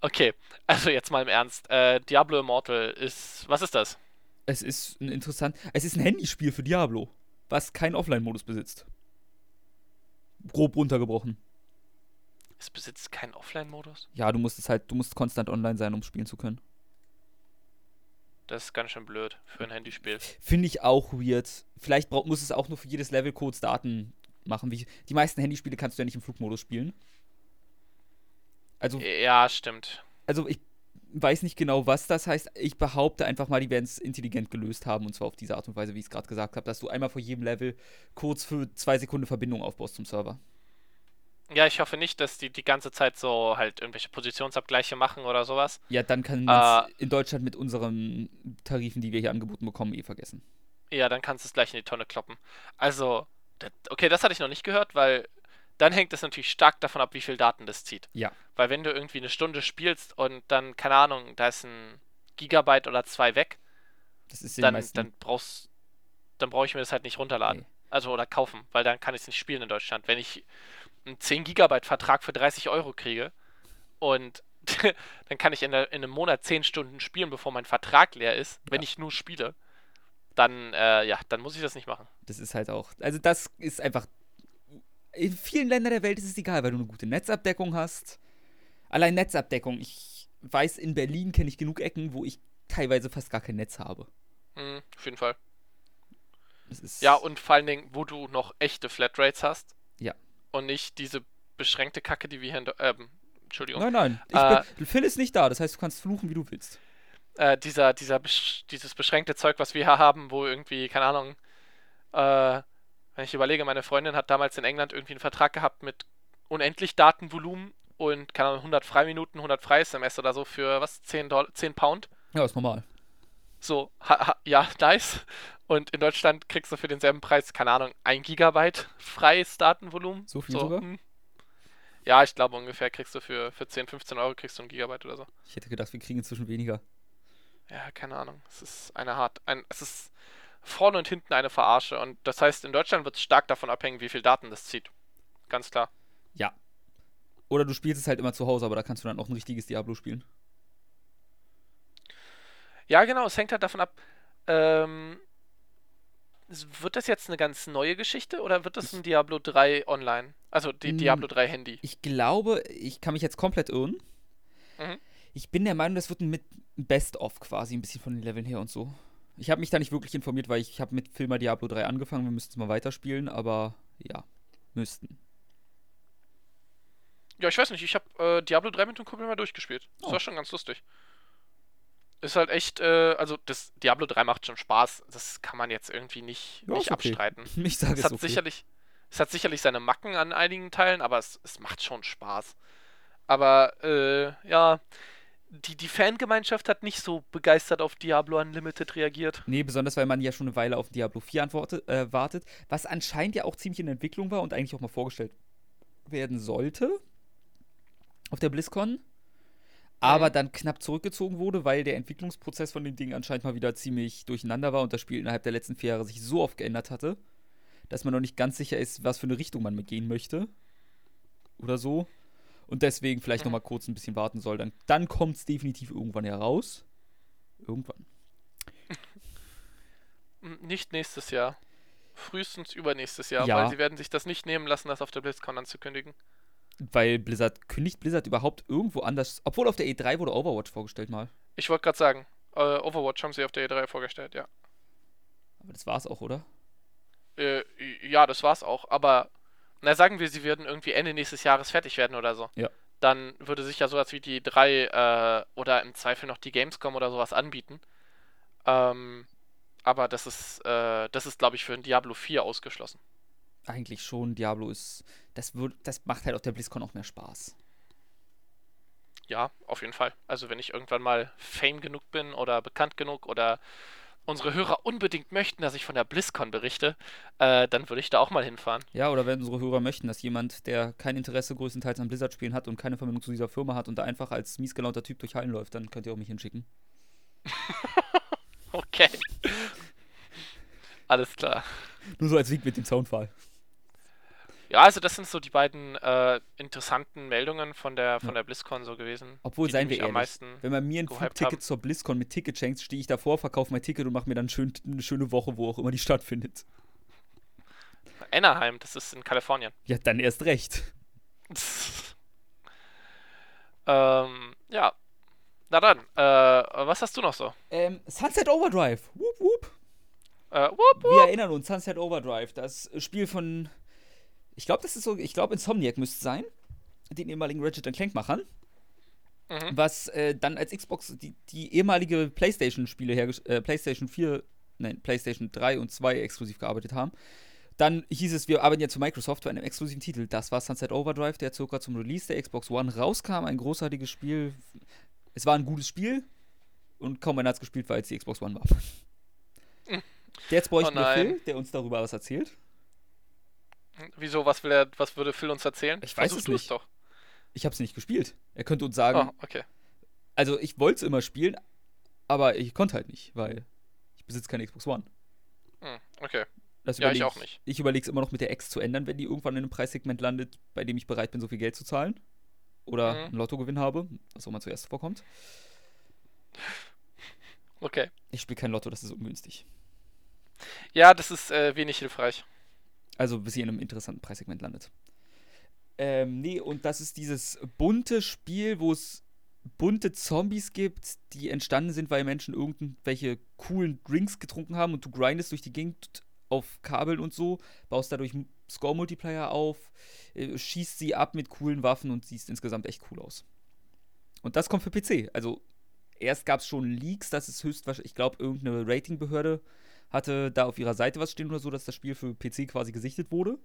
Okay, also jetzt mal im Ernst. Äh, Diablo Immortal ist. Was ist das? Es ist ein interessant. Es ist ein Handyspiel für Diablo was keinen Offline-Modus besitzt. Grob runtergebrochen. Es besitzt keinen Offline-Modus? Ja, du musst es halt, du musst konstant online sein, um spielen zu können. Das ist ganz schön blöd für ein Handyspiel. Finde ich auch weird. Vielleicht brauch, muss es auch nur für jedes Level Codes Daten machen. Wie, die meisten Handyspiele kannst du ja nicht im Flugmodus spielen. Also. Ja, stimmt. Also ich weiß nicht genau, was das heißt. Ich behaupte einfach mal, die werden es intelligent gelöst haben und zwar auf diese Art und Weise, wie ich es gerade gesagt habe, dass du einmal vor jedem Level kurz für zwei Sekunden Verbindung aufbaust zum Server. Ja, ich hoffe nicht, dass die die ganze Zeit so halt irgendwelche Positionsabgleiche machen oder sowas. Ja, dann kann man äh, in Deutschland mit unseren Tarifen, die wir hier angeboten bekommen, eh vergessen. Ja, dann kannst du es gleich in die Tonne kloppen. Also, okay, das hatte ich noch nicht gehört, weil dann hängt es natürlich stark davon ab, wie viel Daten das zieht. Ja. Weil wenn du irgendwie eine Stunde spielst und dann, keine Ahnung, da ist ein Gigabyte oder zwei weg, dann, dann brauchst dann brauche ich mir das halt nicht runterladen. Nee. Also oder kaufen, weil dann kann ich es nicht spielen in Deutschland. Wenn ich einen 10 Gigabyte Vertrag für 30 Euro kriege und dann kann ich in, der, in, einem Monat 10 Stunden spielen, bevor mein Vertrag leer ist, ja. wenn ich nur spiele, dann, äh, ja, dann muss ich das nicht machen. Das ist halt auch, also das ist einfach in vielen Ländern der Welt ist es egal, weil du eine gute Netzabdeckung hast. Allein Netzabdeckung. Ich weiß, in Berlin kenne ich genug Ecken, wo ich teilweise fast gar kein Netz habe. Mhm, auf jeden Fall. ja, und vor allen Dingen, wo du noch echte Flatrates hast. Ja. Und nicht diese beschränkte Kacke, die wir hier in. Ähm, Entschuldigung. Nein, nein. Äh, bin, Phil ist nicht da, das heißt, du kannst fluchen, wie du willst. Äh, dieser, dieser, dieses beschränkte Zeug, was wir hier haben, wo irgendwie, keine Ahnung, äh, wenn ich überlege, meine Freundin hat damals in England irgendwie einen Vertrag gehabt mit unendlich Datenvolumen und keine Ahnung, 100 Freiminuten, 100 Freies-SMS oder so für was? 10, Dollar, 10 Pound? Ja, ist normal. So, ha, ha, ja, nice. Und in Deutschland kriegst du für denselben Preis, keine Ahnung, 1 Gigabyte freies Datenvolumen. So viel so, sogar? Hm. Ja, ich glaube ungefähr kriegst du für, für 10, 15 Euro kriegst du ein Gigabyte oder so. Ich hätte gedacht, wir kriegen inzwischen weniger. Ja, keine Ahnung. Es ist eine hart. Ein, es ist vorne und hinten eine Verarsche. Und das heißt, in Deutschland wird es stark davon abhängen, wie viel Daten das zieht. Ganz klar. Ja. Oder du spielst es halt immer zu Hause, aber da kannst du dann auch ein richtiges Diablo spielen. Ja, genau. Es hängt halt davon ab. Ähm, wird das jetzt eine ganz neue Geschichte oder wird das ein Diablo 3 online? Also die Diablo 3 Handy? Ich glaube, ich kann mich jetzt komplett irren. Mhm. Ich bin der Meinung, das wird ein Best-of quasi, ein bisschen von den Leveln her und so. Ich habe mich da nicht wirklich informiert, weil ich, ich habe mit Filmer Diablo 3 angefangen. Wir müssten es mal weiterspielen, aber ja, müssten. Ja, ich weiß nicht. Ich habe äh, Diablo 3 mit dem Kumpel mal durchgespielt. Das oh. war schon ganz lustig. Ist halt echt, äh, also das Diablo 3 macht schon Spaß. Das kann man jetzt irgendwie nicht, ja, nicht okay. abstreiten. Ich sage es, hat okay. sicherlich, es hat sicherlich seine Macken an einigen Teilen, aber es, es macht schon Spaß. Aber äh, ja, die, die Fangemeinschaft hat nicht so begeistert auf Diablo Unlimited reagiert. Nee, besonders weil man ja schon eine Weile auf Diablo 4 antwortet, äh, wartet, was anscheinend ja auch ziemlich in Entwicklung war und eigentlich auch mal vorgestellt werden sollte auf der BlizzCon. Aber dann knapp zurückgezogen wurde, weil der Entwicklungsprozess von dem Ding anscheinend mal wieder ziemlich durcheinander war und das Spiel innerhalb der letzten vier Jahre sich so oft geändert hatte, dass man noch nicht ganz sicher ist, was für eine Richtung man mit gehen möchte. Oder so. Und deswegen vielleicht mhm. noch mal kurz ein bisschen warten soll. Dann, dann kommt es definitiv irgendwann heraus. Irgendwann. Nicht nächstes Jahr. Frühestens übernächstes Jahr, ja. weil sie werden sich das nicht nehmen lassen, das auf der BlizzCon anzukündigen. Weil Blizzard, kündigt Blizzard überhaupt irgendwo anders, obwohl auf der E3 wurde Overwatch vorgestellt mal. Ich wollte gerade sagen, äh, Overwatch haben sie auf der E3 vorgestellt, ja. Aber das war's auch, oder? Äh, ja, das war's auch, aber na sagen wir, sie würden irgendwie Ende nächstes Jahres fertig werden oder so. Ja. Dann würde sich ja sowas wie die drei äh, oder im Zweifel noch die Gamescom oder sowas anbieten. Ähm, aber das ist, äh, das ist, glaube ich, für ein Diablo 4 ausgeschlossen. Eigentlich schon. Diablo ist. Das, wird, das macht halt auf der BlizzCon auch mehr Spaß. Ja, auf jeden Fall. Also wenn ich irgendwann mal Fame genug bin oder bekannt genug oder unsere Hörer unbedingt möchten, dass ich von der BlizzCon berichte, äh, dann würde ich da auch mal hinfahren. Ja, oder wenn unsere Hörer möchten, dass jemand, der kein Interesse größtenteils an Blizzard-Spielen hat und keine Verbindung zu dieser Firma hat und da einfach als miesgelaunter Typ durch Hallen läuft, dann könnt ihr auch mich hinschicken. okay. Alles klar. Nur so als Sieg mit dem Zaunfall. Ja, also das sind so die beiden äh, interessanten Meldungen von der von der BlizzCon so gewesen. Obwohl, seien wir ehrlich, wenn man mir ein Flugticket zur BlizzCon mit Ticket schenkt, stehe ich davor, verkaufe mein Ticket und mache mir dann schön, eine schöne Woche, wo auch immer die stattfindet. Anaheim, das ist in Kalifornien. Ja, dann erst recht. ähm, ja. Na dann, äh, was hast du noch so? Ähm, Sunset Overdrive. Whoop, whoop. Äh, whoop, whoop. Wir erinnern uns, Sunset Overdrive, das Spiel von ich glaube, das ist so, ich glaube, Insomniac müsste sein, den ehemaligen Ratchet Clank-Machern. Mhm. Was äh, dann als Xbox die, die ehemalige PlayStation-Spiele äh, PlayStation 4, nein, PlayStation 3 und 2 exklusiv gearbeitet haben. Dann hieß es, wir arbeiten jetzt für Microsoft für einen exklusiven Titel. Das war Sunset Overdrive, der circa zum Release der Xbox One rauskam. Ein großartiges Spiel. Es war ein gutes Spiel und kaum einer hat es gespielt, weil es die Xbox One war. Mhm. Jetzt bräuchten oh wir Phil, der uns darüber was erzählt. Wieso, was will er, was würde Phil uns erzählen? Ich weiß Versuch es nicht. doch. Ich habe es nicht gespielt. Er könnte uns sagen. Oh, okay. Also ich wollte es immer spielen, aber ich konnte halt nicht, weil ich besitze keine Xbox One. Hm, okay. Das ja, ich auch nicht. Ich überlege es immer noch mit der X zu ändern, wenn die irgendwann in einem Preissegment landet, bei dem ich bereit bin, so viel Geld zu zahlen. Oder mhm. einen Lottogewinn habe, was auch mal zuerst vorkommt. Okay. Ich spiele kein Lotto, das ist ungünstig. Ja, das ist äh, wenig hilfreich. Also bis ihr in einem interessanten Preissegment landet. Ähm, nee, und das ist dieses bunte Spiel, wo es bunte Zombies gibt, die entstanden sind, weil Menschen irgendwelche coolen Drinks getrunken haben und du grindest durch die Gegend auf Kabeln und so, baust dadurch Score-Multiplayer auf, äh, schießt sie ab mit coolen Waffen und siehst insgesamt echt cool aus. Und das kommt für PC. Also erst gab es schon Leaks, das ist höchstwahrscheinlich, ich glaube, irgendeine Ratingbehörde hatte da auf ihrer Seite was stehen oder so, dass das Spiel für PC quasi gesichtet wurde.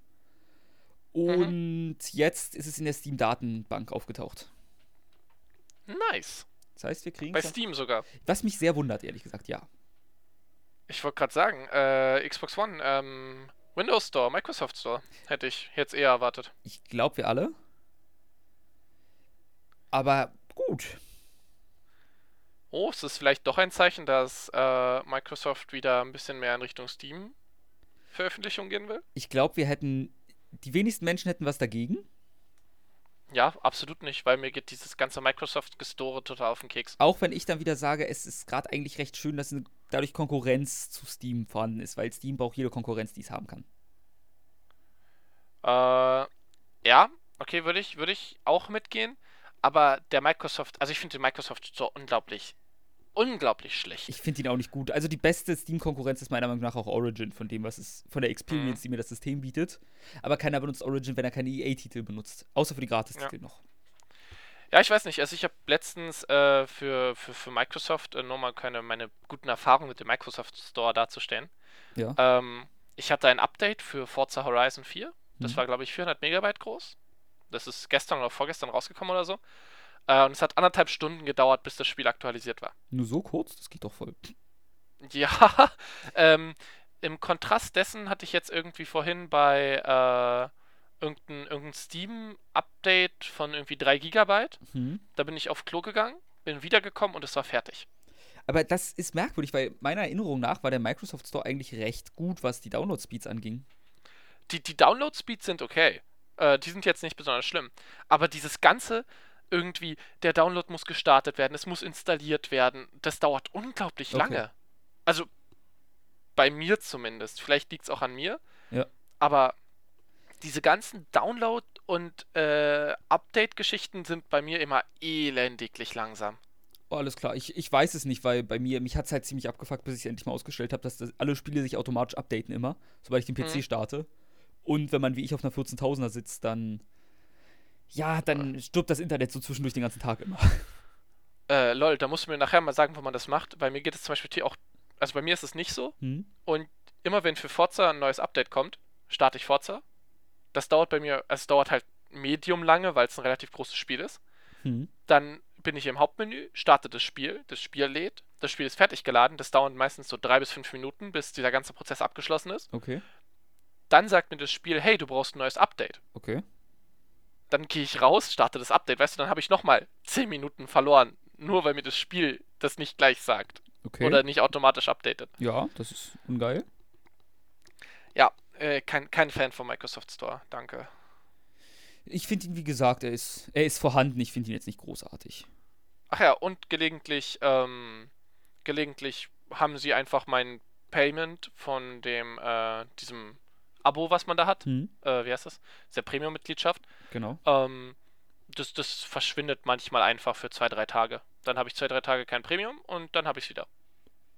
Und mhm. jetzt ist es in der Steam-Datenbank aufgetaucht. Nice. Das heißt, wir kriegen. Bei Steam sogar. Was mich sehr wundert, ehrlich gesagt, ja. Ich wollte gerade sagen, äh, Xbox One, ähm, Windows Store, Microsoft Store, hätte ich jetzt eher erwartet. Ich glaube, wir alle. Aber gut. Oh, ist es vielleicht doch ein Zeichen, dass äh, Microsoft wieder ein bisschen mehr in Richtung Steam-Veröffentlichung gehen will? Ich glaube, wir hätten. Die wenigsten Menschen hätten was dagegen. Ja, absolut nicht, weil mir geht dieses ganze Microsoft-Gestore total auf den Keks. Auch wenn ich dann wieder sage, es ist gerade eigentlich recht schön, dass dadurch Konkurrenz zu Steam vorhanden ist, weil Steam braucht jede Konkurrenz, die es haben kann. Äh, ja, okay, würde ich, würd ich auch mitgehen. Aber der Microsoft, also ich finde den Microsoft Store unglaublich, unglaublich schlecht. Ich finde ihn auch nicht gut. Also die beste Steam-Konkurrenz ist meiner Meinung nach auch Origin, von dem, was es, von der Experience, mhm. die mir das System bietet. Aber keiner benutzt Origin, wenn er keine EA-Titel benutzt. Außer für die Gratis-Titel ja. noch. Ja, ich weiß nicht. Also ich habe letztens äh, für, für, für Microsoft äh, nur mal keine, meine guten Erfahrungen mit dem Microsoft Store darzustellen. Ja. Ähm, ich hatte ein Update für Forza Horizon 4. Das mhm. war, glaube ich, 400 Megabyte groß. Das ist gestern oder vorgestern rausgekommen oder so. Äh, und es hat anderthalb Stunden gedauert, bis das Spiel aktualisiert war. Nur so kurz? Das geht doch voll. Ja, ähm, im Kontrast dessen hatte ich jetzt irgendwie vorhin bei äh, irgendein, irgendein Steam-Update von irgendwie 3 Gigabyte. Mhm. Da bin ich auf Klo gegangen, bin wiedergekommen und es war fertig. Aber das ist merkwürdig, weil meiner Erinnerung nach war der Microsoft Store eigentlich recht gut, was die Download-Speeds anging. Die, die Download-Speeds sind okay. Äh, die sind jetzt nicht besonders schlimm. Aber dieses ganze irgendwie, der Download muss gestartet werden, es muss installiert werden, das dauert unglaublich Okay. lange. Also bei mir zumindest. Vielleicht liegt es auch an mir. Ja. Aber diese ganzen Download- und äh, Update-Geschichten sind bei mir immer elendiglich langsam. Oh, alles klar. Ich, ich weiß es nicht, weil bei mir, mich hat es halt ziemlich abgefuckt, bis ich es endlich mal ausgestellt habe, dass das, alle Spiele sich automatisch updaten immer, sobald ich den PC Mhm. starte. Und wenn man wie ich auf einer 14.000er sitzt, dann. Ja, dann stirbt das Internet so zwischendurch den ganzen Tag immer. Äh, lol, da musst du mir nachher mal sagen, wo man das macht. Bei mir geht es zum Beispiel hier auch. Also bei mir ist es nicht so. Hm? Und immer wenn für Forza ein neues Update kommt, starte ich Forza. Das dauert bei mir, es dauert halt medium lange, weil es ein relativ großes Spiel ist. Hm. Dann bin ich im Hauptmenü, starte das Spiel, das Spiel lädt, das Spiel ist fertig geladen, das dauert meistens so drei bis fünf Minuten, bis dieser ganze Prozess abgeschlossen ist. Okay, Dann sagt mir das Spiel, hey, du brauchst ein neues Update. okay. Dann gehe ich raus, starte das Update, weißt du, dann habe ich nochmal zehn Minuten verloren, nur weil mir das Spiel das nicht gleich sagt Okay. oder nicht automatisch updatet. ja, das ist ungeil. Ja, äh, kein, kein Fan vom Microsoft Store, danke. Ich finde ihn, wie gesagt, er ist, er ist vorhanden. Ich finde ihn jetzt nicht großartig. Ach ja, und gelegentlich, ähm, gelegentlich haben sie einfach mein Payment von dem, äh, diesem Abo, was man da hat. Hm? Äh, wie heißt das? Dieser Premium-Mitgliedschaft. Genau. Ähm, das, das verschwindet manchmal einfach für zwei, drei Tage. Dann habe ich zwei, drei Tage kein Premium und dann habe ich es wieder.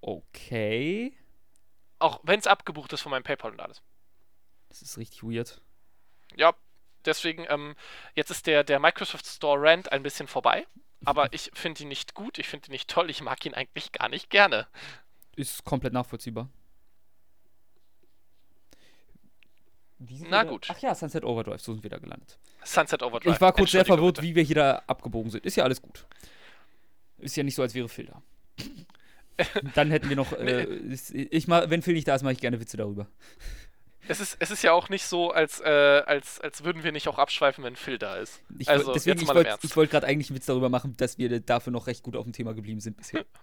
Okay. Auch wenn es abgebucht ist von meinem PayPal und alles. Das ist richtig weird. Ja, deswegen, ähm, jetzt ist der, der Microsoft Store Rant ein bisschen vorbei. Aber ich finde ihn nicht gut, ich finde ihn nicht toll, ich mag ihn eigentlich gar nicht gerne. Ist komplett nachvollziehbar. Wie sind Na gut. Ach ja, Sunset Overdrive, so sind wir da gelandet. Sunset Overdrive. Ich war kurz sehr verwirrt, wie wir hier da abgebogen sind. Ist ja alles gut. Ist ja nicht so, als wäre Phil da. Dann hätten wir noch. Äh, ich mal, wenn Phil nicht da ist, mache ich gerne Witze darüber. Es ist, es ist ja auch nicht so, als, äh, als, als würden wir nicht auch abschweifen, wenn Phil da ist. Ich, Also, deswegen, jetzt ich mal im wollte ich wollt gerade eigentlich einen Witz darüber machen, dass wir dafür noch recht gut auf dem Thema geblieben sind bisher.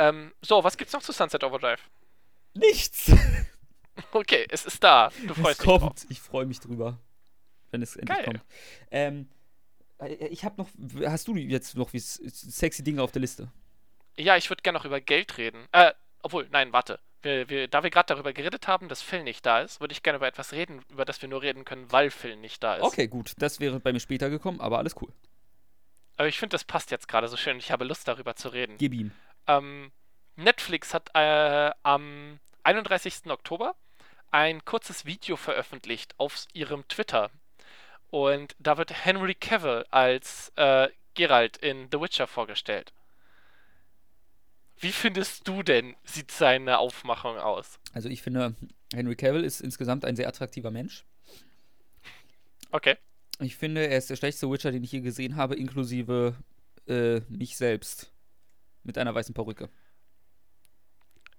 Ähm, so, was gibt's noch zu Sunset Overdrive? Nichts! Okay, es ist da. Du Es freust dich drauf. kommt. Ich freue mich drüber. Wenn es endlich Geil. kommt. Ähm, äh, ich habe noch. Hast du jetzt noch wie sexy Dinge auf der Liste? Ja, ich würde gerne noch über Geld reden. Äh, obwohl, nein, warte. Wir, wir, da wir gerade darüber geredet haben, dass Phil nicht da ist, würde ich gerne über etwas reden, über das wir nur reden können, weil Phil nicht da ist. Okay, gut. Das wäre bei mir später gekommen, aber alles cool. Aber ich finde, das passt jetzt gerade so schön. Ich habe Lust, darüber zu reden. Gib ihm. Ähm, Netflix hat äh, am 31. Oktober ein kurzes Video veröffentlicht auf ihrem Twitter. Und da wird Henry Cavill als äh, Geralt in The Witcher vorgestellt. Wie findest du denn, sieht seine Aufmachung aus? Also ich finde, Henry Cavill ist insgesamt ein sehr attraktiver Mensch. Okay. Ich finde, er ist der schlechteste Witcher, den ich je gesehen habe, inklusive äh, mich selbst. Mit einer weißen Perücke.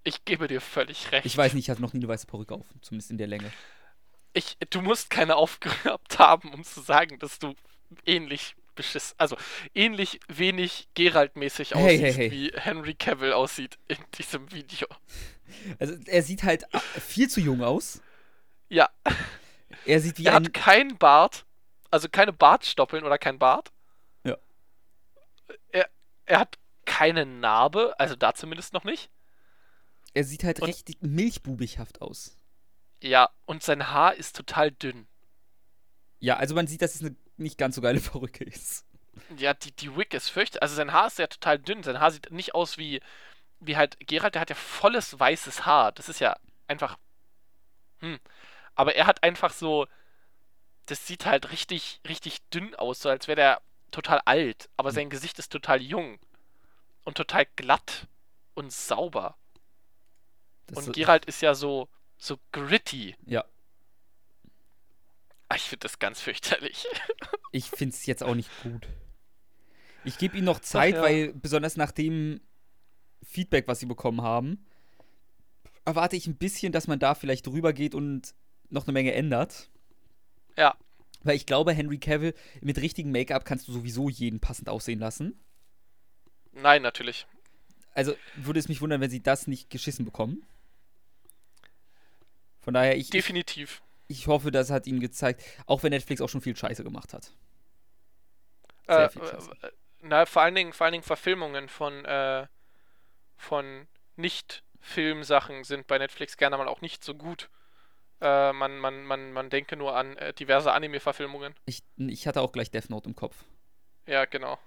Ich gebe dir völlig recht. Ich weiß nicht, ich hatte noch nie eine weiße Perücke auf, zumindest in der Länge. Ich, du musst keine aufgehabt haben, um zu sagen, dass du ähnlich beschiss, also ähnlich wenig Geralt-mäßig Hey, aussiehst, hey, hey. wie Henry Cavill aussieht in diesem Video. Also er sieht halt äh, viel zu jung aus. Ja, Er sieht wie er ein. hat keinen Bart, also keine Bartstoppeln oder kein Bart. Ja. Er, er hat keine Narbe, also da zumindest noch nicht. Er sieht halt Und- richtig milchbubighaft aus. Ja, und sein Haar ist total dünn. Ja, also man sieht, dass es eine nicht ganz so geile Perücke ist. Ja, die, die Wig ist fürchterlich. Also sein Haar ist ja total dünn. Sein Haar sieht nicht aus wie, wie halt Geralt, der hat ja volles weißes Haar. Das ist ja einfach. Hm. Aber er hat einfach so. Das sieht halt richtig, richtig dünn aus, so als wäre der total alt. Aber sein Gesicht ist total jung. Und total glatt und sauber. Das und Geralt ist ja so, so gritty. Ja, Ah, Ich finde das ganz fürchterlich. ich finde es jetzt auch nicht gut. Ich gebe ihnen noch Zeit, ja. weil besonders nach dem Feedback, was sie bekommen haben, erwarte ich ein bisschen, dass man da vielleicht drüber geht und noch eine Menge ändert. Ja. Weil ich glaube, Henry Cavill mit richtigem Make-up kannst du sowieso jeden passend aussehen lassen. Nein, natürlich. Also würde es mich wundern, wenn sie das nicht geschissen bekommen. Von daher, ich, ich, Definitiv. ich hoffe, das hat ihnen gezeigt, auch wenn Netflix auch schon viel Scheiße gemacht hat. Äh, Sehr viel Scheiße. äh, na, vor allen Dingen, vor allen Dingen Verfilmungen von, äh, von Nicht-Filmsachen sind bei Netflix gerne mal auch nicht so gut. Äh, man, man, man, man denke nur an äh, diverse Anime-Verfilmungen. Ich, ich hatte auch gleich Death Note im Kopf. Ja, genau.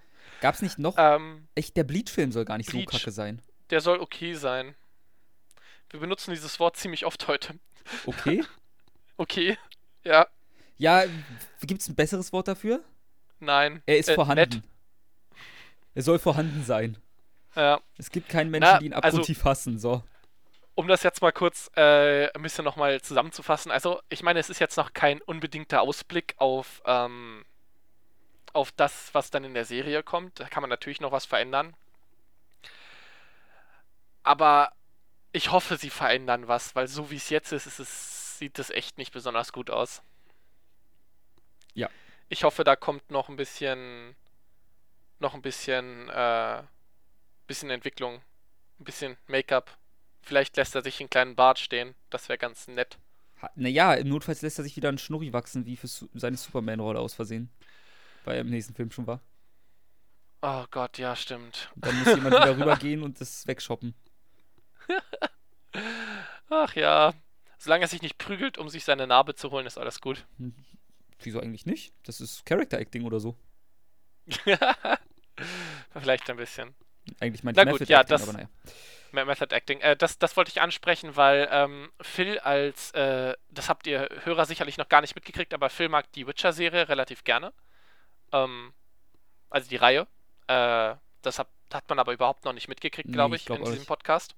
Gab es nicht noch? Ähm, Echt, der Bleach-Film soll gar nicht Bleach. so kacke sein. der soll okay sein. Wir benutzen dieses Wort ziemlich oft heute. Okay. Okay. Ja, ja, gibt es ein besseres Wort dafür? nein. Er ist Äh, vorhanden. nett. Er soll vorhanden sein. Ja. Es gibt keinen Menschen, Na, die ihn also- abgrundtief hassen. So. um das jetzt mal kurz äh, ein bisschen nochmal zusammenzufassen. Also, ich meine, es ist jetzt noch kein unbedingter Ausblick auf, ähm, auf das, was dann in der Serie kommt. Da kann man natürlich noch was verändern. Aber ich hoffe, sie verändern was, weil so wie es jetzt ist, ist es, sieht es echt nicht besonders gut aus. Ja. Ich hoffe, da kommt noch ein bisschen, noch ein bisschen, äh, bisschen Entwicklung, ein bisschen Make-up. Vielleicht lässt er sich einen kleinen Bart stehen. Das wäre ganz nett. Naja, im Notfall lässt er sich wieder einen Schnurri wachsen, wie für seine Superman-Rolle aus Versehen. Weil er im nächsten Film schon war. Oh Gott, ja, stimmt. Und dann muss jemand wieder rübergehen und das wegshoppen. Ach ja. Solange er sich nicht prügelt, um sich seine Narbe zu holen, ist alles gut. Wieso eigentlich nicht? Das ist Character Acting oder so. Vielleicht ein bisschen. Eigentlich meint Na ich Method ja, Acting, das- aber naja. Me- Method Acting. Äh, das, das wollte ich ansprechen, weil ähm, Phil als, äh, das habt ihr Hörer sicherlich noch gar nicht mitgekriegt, aber Phil mag die Witcher-Serie relativ gerne. Ähm, also die Reihe. Äh, das hat, hat man aber überhaupt noch nicht mitgekriegt, Nee, glaube ich ich, glaub in diesem. Podcast.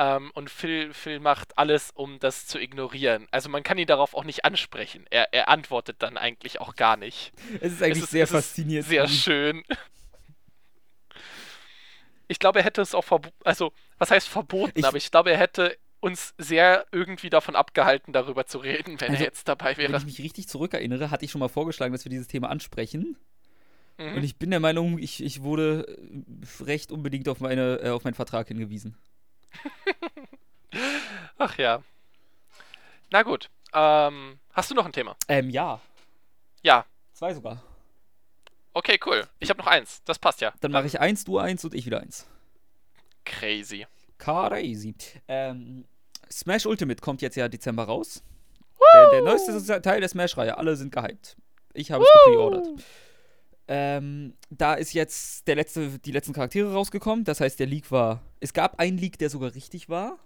Ähm, und Phil, Phil macht alles, um das zu ignorieren. Also man kann ihn darauf auch nicht ansprechen. Er, er antwortet dann eigentlich auch gar nicht. Es ist eigentlich ist- sehr es ist faszinierend. Sehr schön. Ich glaube, er hätte es auch verboten, also, was heißt verboten, Ich- aber ich glaube, er hätte uns sehr irgendwie davon abgehalten, darüber zu reden, wenn Also, er jetzt dabei Wenn wäre. ich mich richtig zurückerinnere, hatte ich schon mal vorgeschlagen, dass wir dieses Thema ansprechen. Mhm. Und ich bin der Meinung, ich, ich wurde recht unbedingt auf, meine, äh, auf meinen Vertrag hingewiesen. Ach ja. Na gut. Ähm, hast du noch ein Thema? Ähm, ja. Ja. Zwei sogar. Okay, cool. Ich habe noch eins. Das passt ja. Dann mache ich eins, du eins und ich wieder eins. Crazy. Crazy. Ähm, Smash Ultimate kommt jetzt ja Dezember raus. Der, der neueste Teil der Smash-Reihe. Alle sind gehypt. Ich habe es gepreordert. Ähm, da ist jetzt der letzte, die letzten Charaktere rausgekommen. Das heißt, der Leak war. Es gab einen Leak, der sogar richtig war.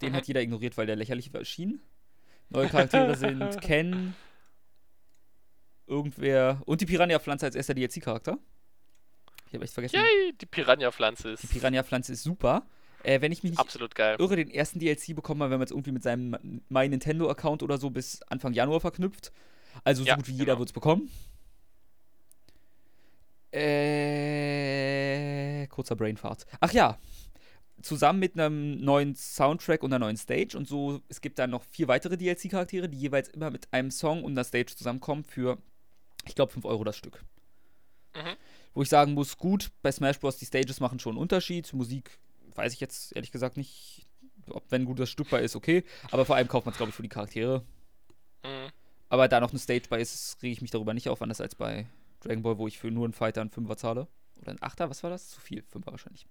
Den Mhm. hat jeder ignoriert, weil der lächerlich erschien. Neue Charaktere sind Ken, irgendwer und die Piranha-Pflanze als erster DLC-Charakter. Ich habe echt vergessen. Yay, die Piranha-Pflanze ist Die Piranha-Pflanze ist super. Äh, wenn ich mich nicht absolut geil. irre, den ersten DLC bekommen wir, wenn man es irgendwie mit seinem My Nintendo-Account oder so bis Anfang Januar verknüpft. Also so Ja, gut wie jeder genau. wird es bekommen. Äh, kurzer Brainfart. Ach ja, zusammen mit einem neuen Soundtrack und einer neuen Stage und so, es gibt dann noch vier weitere DLC-Charaktere, die jeweils immer mit einem Song und einer Stage zusammenkommen für, ich glaube, 5 Euro das Stück. Mhm. Wo ich sagen muss, gut, bei Smash Bros. die Stages machen schon einen Unterschied. Musik weiß ich jetzt ehrlich gesagt nicht, ob wenn ein gutes Stück bei ist, okay. Aber vor allem kauft man es, glaube ich, für die Charaktere. Mhm. Aber da noch eine Stage bei ist, rege ich mich darüber nicht auf, anders als bei Dragon Ball, wo ich für nur einen Fighter einen Fünfer zahle. Oder einen Achter, was war das? Zu viel, Fünfer wahrscheinlich.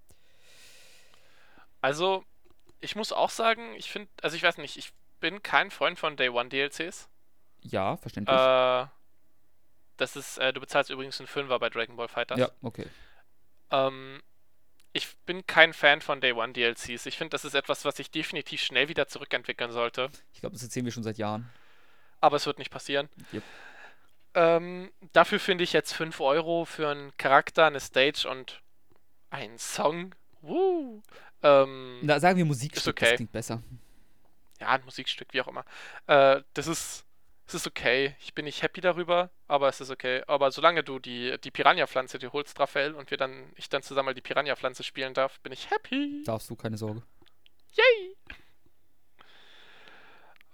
Also, ich muss auch sagen, ich finde, also ich weiß nicht, ich bin kein Freund von Day One DLCs. Ja, verständlich. Äh, das ist, äh, du bezahlst übrigens einen Fünfer bei Dragon Ball Fighters. ja, okay. Ähm, ich bin kein Fan von Day One DLCs. Ich finde, das ist etwas, was sich definitiv schnell wieder zurückentwickeln sollte. Ich glaube, das erzählen wir schon seit Jahren. Aber es wird nicht passieren. Yep. Ähm, dafür finde ich jetzt 5 Euro für einen Charakter, eine Stage und einen Song. Woo. Ähm, Na, sagen wir Musikstück, okay. das klingt besser. ja, ein Musikstück, wie auch immer. Äh, das ist Es ist okay. Ich bin nicht happy darüber, aber es ist okay. Aber solange du die, die Piranha-Pflanze dir holst, Raphael, und wir dann, ich dann zusammen mal die Piranha-Pflanze spielen darf, bin ich happy. Darfst du, keine Sorge. Yay!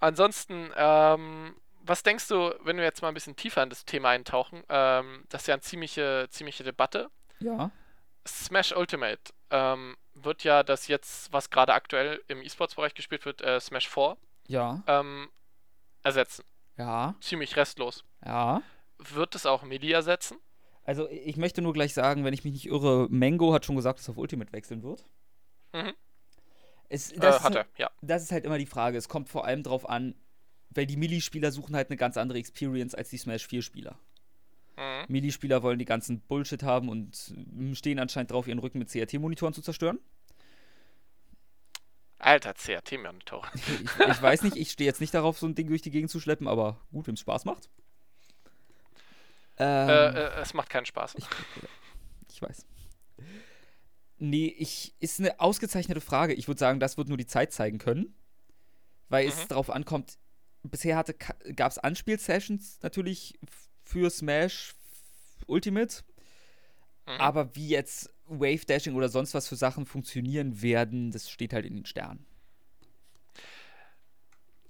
Ansonsten, ähm, was denkst du, wenn wir jetzt mal ein bisschen tiefer in das Thema eintauchen? Ähm, das ist ja eine ziemliche, ziemliche Debatte. Ja. Smash Ultimate ähm, wird ja das jetzt, was gerade aktuell im E-Sports-Bereich gespielt wird, äh, Smash 4, Ja. ähm, ersetzen. Ja. Ziemlich restlos. Ja. Wird es auch Melee ersetzen? Also ich möchte nur gleich sagen, wenn ich mich nicht irre, Mango hat schon gesagt, dass er auf Ultimate wechseln wird. Mhm. Es, Äh, das, ist hat halt, er, ja. das ist halt immer die Frage. Es kommt vor allem drauf an, weil die Melee-Spieler suchen halt eine ganz andere Experience als die Smash 4-Spieler. Mhm. Melee-Spieler wollen die ganzen Bullshit haben und mm, stehen anscheinend drauf, ihren Rücken mit CRT-Monitoren zu zerstören. Alter, CRT-Monitor. Ich, ich weiß nicht, ich stehe jetzt nicht darauf, so ein Ding durch die Gegend zu schleppen, aber gut, wem es Spaß macht. Ähm, äh, äh, es macht keinen Spaß. Ich, ich weiß. Nee, ich, ist eine ausgezeichnete Frage. Ich würde sagen, das wird nur die Zeit zeigen können. Weil es Mhm. darauf ankommt, bisher gab es Anspiel-Sessions natürlich für Smash Ultimate. Mhm. Aber wie jetzt Wave Dashing oder sonst was für Sachen funktionieren werden, das steht halt in den Sternen.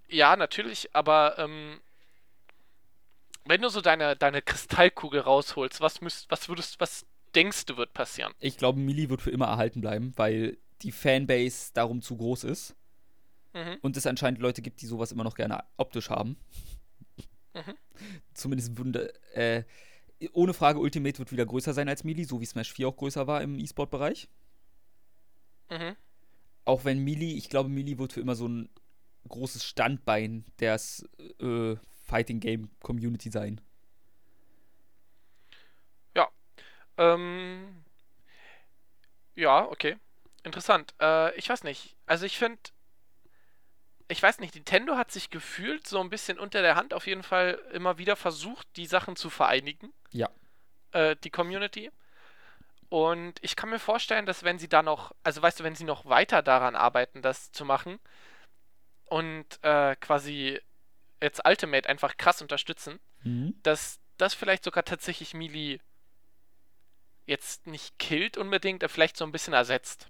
Ja, natürlich, aber ähm, wenn du so deine, deine Kristallkugel rausholst, was müsst, was würdest, was denkst du wird passieren? Ich glaube, Melee wird für immer erhalten bleiben, weil die Fanbase darum zu groß ist. Mhm. Und es anscheinend Leute gibt, die sowas immer noch gerne optisch haben. Mhm. Zumindest würde, äh, ohne Frage, Ultimate wird wieder größer sein als Melee, so wie Smash 4 auch größer war im E-Sport-Bereich. Mhm. Auch wenn Melee, ich glaube, Melee wird für immer so ein großes Standbein der äh, Fighting Game Community sein. Ähm, ja, okay. Interessant. Äh, ich weiß nicht. Also ich finde, ich weiß nicht, Nintendo hat sich gefühlt so ein bisschen unter der Hand auf jeden Fall immer wieder versucht, die Sachen zu vereinigen. Ja. Äh, die Community. Und ich kann mir vorstellen, dass wenn sie da noch, also weißt du, wenn sie noch weiter daran arbeiten, das zu machen und äh, quasi jetzt Ultimate einfach krass unterstützen, Mhm. dass das vielleicht sogar tatsächlich Melee jetzt nicht killt unbedingt, aber vielleicht so ein bisschen ersetzt.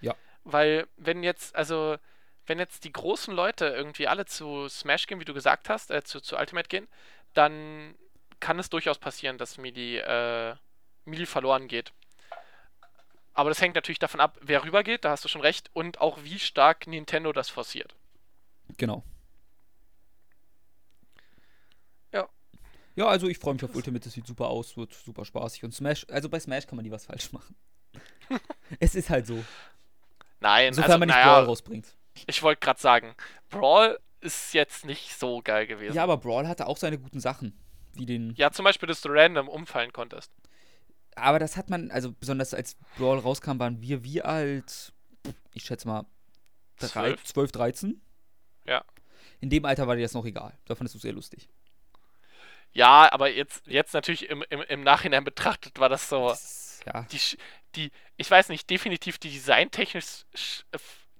Ja. Weil wenn jetzt, also wenn jetzt die großen Leute irgendwie alle zu Smash gehen, wie du gesagt hast, äh, zu, zu Ultimate gehen, dann kann es durchaus passieren, dass Melee, äh, Melee verloren geht. Aber das hängt natürlich davon ab, wer rübergeht, da hast du schon recht, und auch wie stark Nintendo das forciert. Genau. Ja. Ja, also ich freue mich auf Ultimate, das sieht super aus, wird super spaßig. Und Smash, also bei Smash kann man nie was falsch machen. es ist halt so. Nein, Sofern also, man nicht naja, rausbringt. Ich wollte gerade sagen, Brawl ist jetzt nicht so geil gewesen. Ja, aber Brawl hatte auch seine guten Sachen. Wie den. Ja, zum Beispiel, dass du random umfallen konntest. Aber das hat man, also besonders als Brawl rauskam, waren wir wie alt? Ich schätze mal drei, Zwölf. 12, 13. Ja. In dem Alter war dir das noch egal. Da fandest du es sehr lustig. Ja, aber jetzt, jetzt natürlich im, im, im Nachhinein betrachtet war das so. Das, ja. Die, die, ich weiß nicht, definitiv die designtechnisch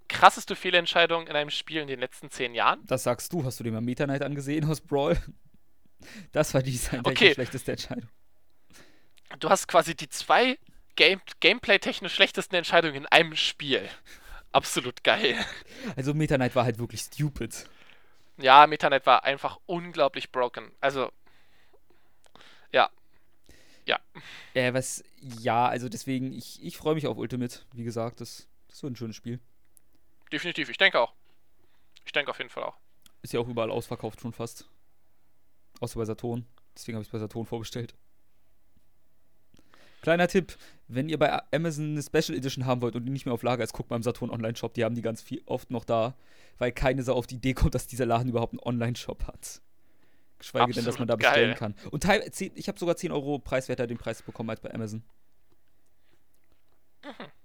krasseste Fehlentscheidung in einem Spiel in den letzten zehn Jahren. Das sagst du. Hast du dir mal Meta Knight angesehen aus Brawl? Das war die Okay. schlechteste Entscheidung. Du hast quasi die zwei Game, Gameplay-technisch schlechtesten Entscheidungen in einem Spiel. Absolut geil. Also Meta Knight war halt wirklich stupid. Ja, Metanet war einfach unglaublich broken. Also, Äh, was, ja, also deswegen, ich, ich freue mich auf Ultimate. Wie gesagt, das, das wird ein schönes Spiel. Definitiv. Ich denke auch. Ich denke auf jeden Fall auch. Ist ja auch überall ausverkauft schon fast. Außer bei Saturn. Deswegen habe ich es bei Saturn vorbestellt. Kleiner Tipp, wenn ihr bei Amazon eine Special Edition haben wollt und die nicht mehr auf Lager ist, guckt mal im Saturn Online-Shop. Die haben die ganz viel, oft noch da, weil keine so auf die Idee kommt, dass dieser Laden überhaupt einen Online-Shop hat. Geschweige denn, dass man da Absolut bestellen geil. kann. Und teil, ich habe sogar 10 Euro preiswerter den Preis bekommen als bei Amazon.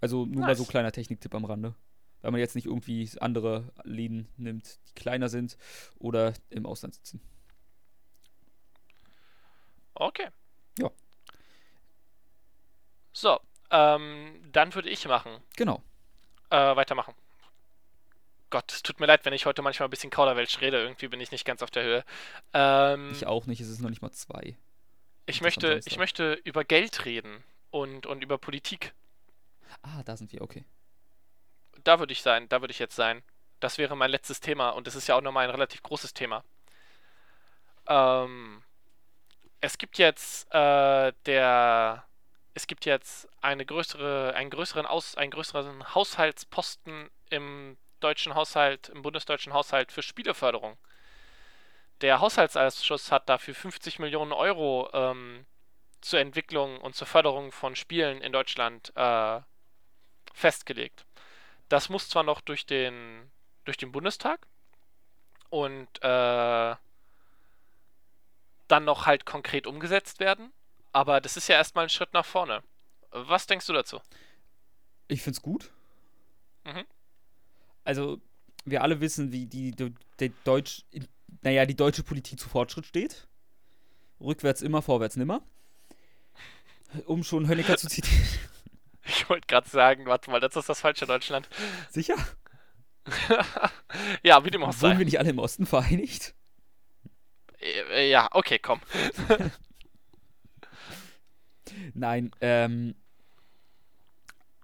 Also nur mal so Nice. kleiner Techniktipp am Rande. Weil man jetzt nicht irgendwie andere Läden nimmt, die kleiner sind oder im Ausland sitzen. Okay. Ja. So, ähm, dann würde ich machen. Genau. Äh, weitermachen. Gott, es tut mir leid, wenn ich heute manchmal ein bisschen Kauderwelsch rede. Irgendwie bin ich nicht ganz auf der Höhe. Ähm, Ich auch nicht, es ist noch nicht mal zwei. ich, möchte, ich möchte über Geld reden und, und über Politik. Ah, da sind wir, okay. Da würde ich sein, da würde ich jetzt sein. Das wäre mein letztes Thema und es ist ja auch nochmal ein relativ großes Thema. Ähm, es gibt jetzt äh, der, es gibt jetzt eine größere, einen größeren Aus, einen größeren Haushaltsposten im deutschen Haushalt, im bundesdeutschen Haushalt für Spieleförderung. Der Haushaltsausschuss hat dafür 50 Millionen Euro ähm, zur Entwicklung und zur Förderung von Spielen in Deutschland äh, festgelegt. Das muss zwar noch durch den, durch den Bundestag und äh, dann noch halt konkret umgesetzt werden, aber das ist ja erstmal ein Schritt nach vorne. Was denkst du dazu? Ich find's gut. Mhm. Also, wir alle wissen, wie die, die, die Deutsch, naja, die deutsche Politik zu Fortschritt steht. Rückwärts immer, vorwärts nimmer. Um schon Honecker zu zitieren. Ich wollte gerade sagen, warte mal, das ist das falsche Deutschland. Sicher? ja, wie dem auch Wurden sei. wir nicht alle im Osten vereinigt? Äh, Ja, okay, komm. Nein, ähm.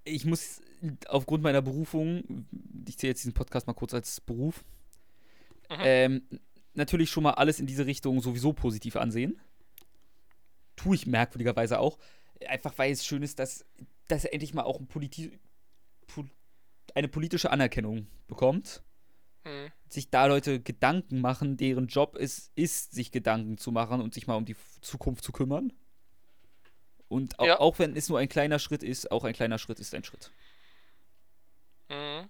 Ich muss aufgrund meiner Berufung, ich zähle jetzt diesen Podcast mal kurz als Beruf, Mhm. ähm, natürlich schon mal alles in diese Richtung sowieso positiv ansehen. Tue ich merkwürdigerweise auch. Einfach weil es schön ist, dass, dass er endlich mal auch ein Politi pol eine politische Anerkennung bekommt. Hm. Sich da Leute Gedanken machen, deren Job es ist, sich Gedanken zu machen und sich mal um die Zukunft zu kümmern. Und au Ja. auch wenn es nur ein kleiner Schritt ist, auch ein kleiner Schritt ist ein Schritt. Mhm.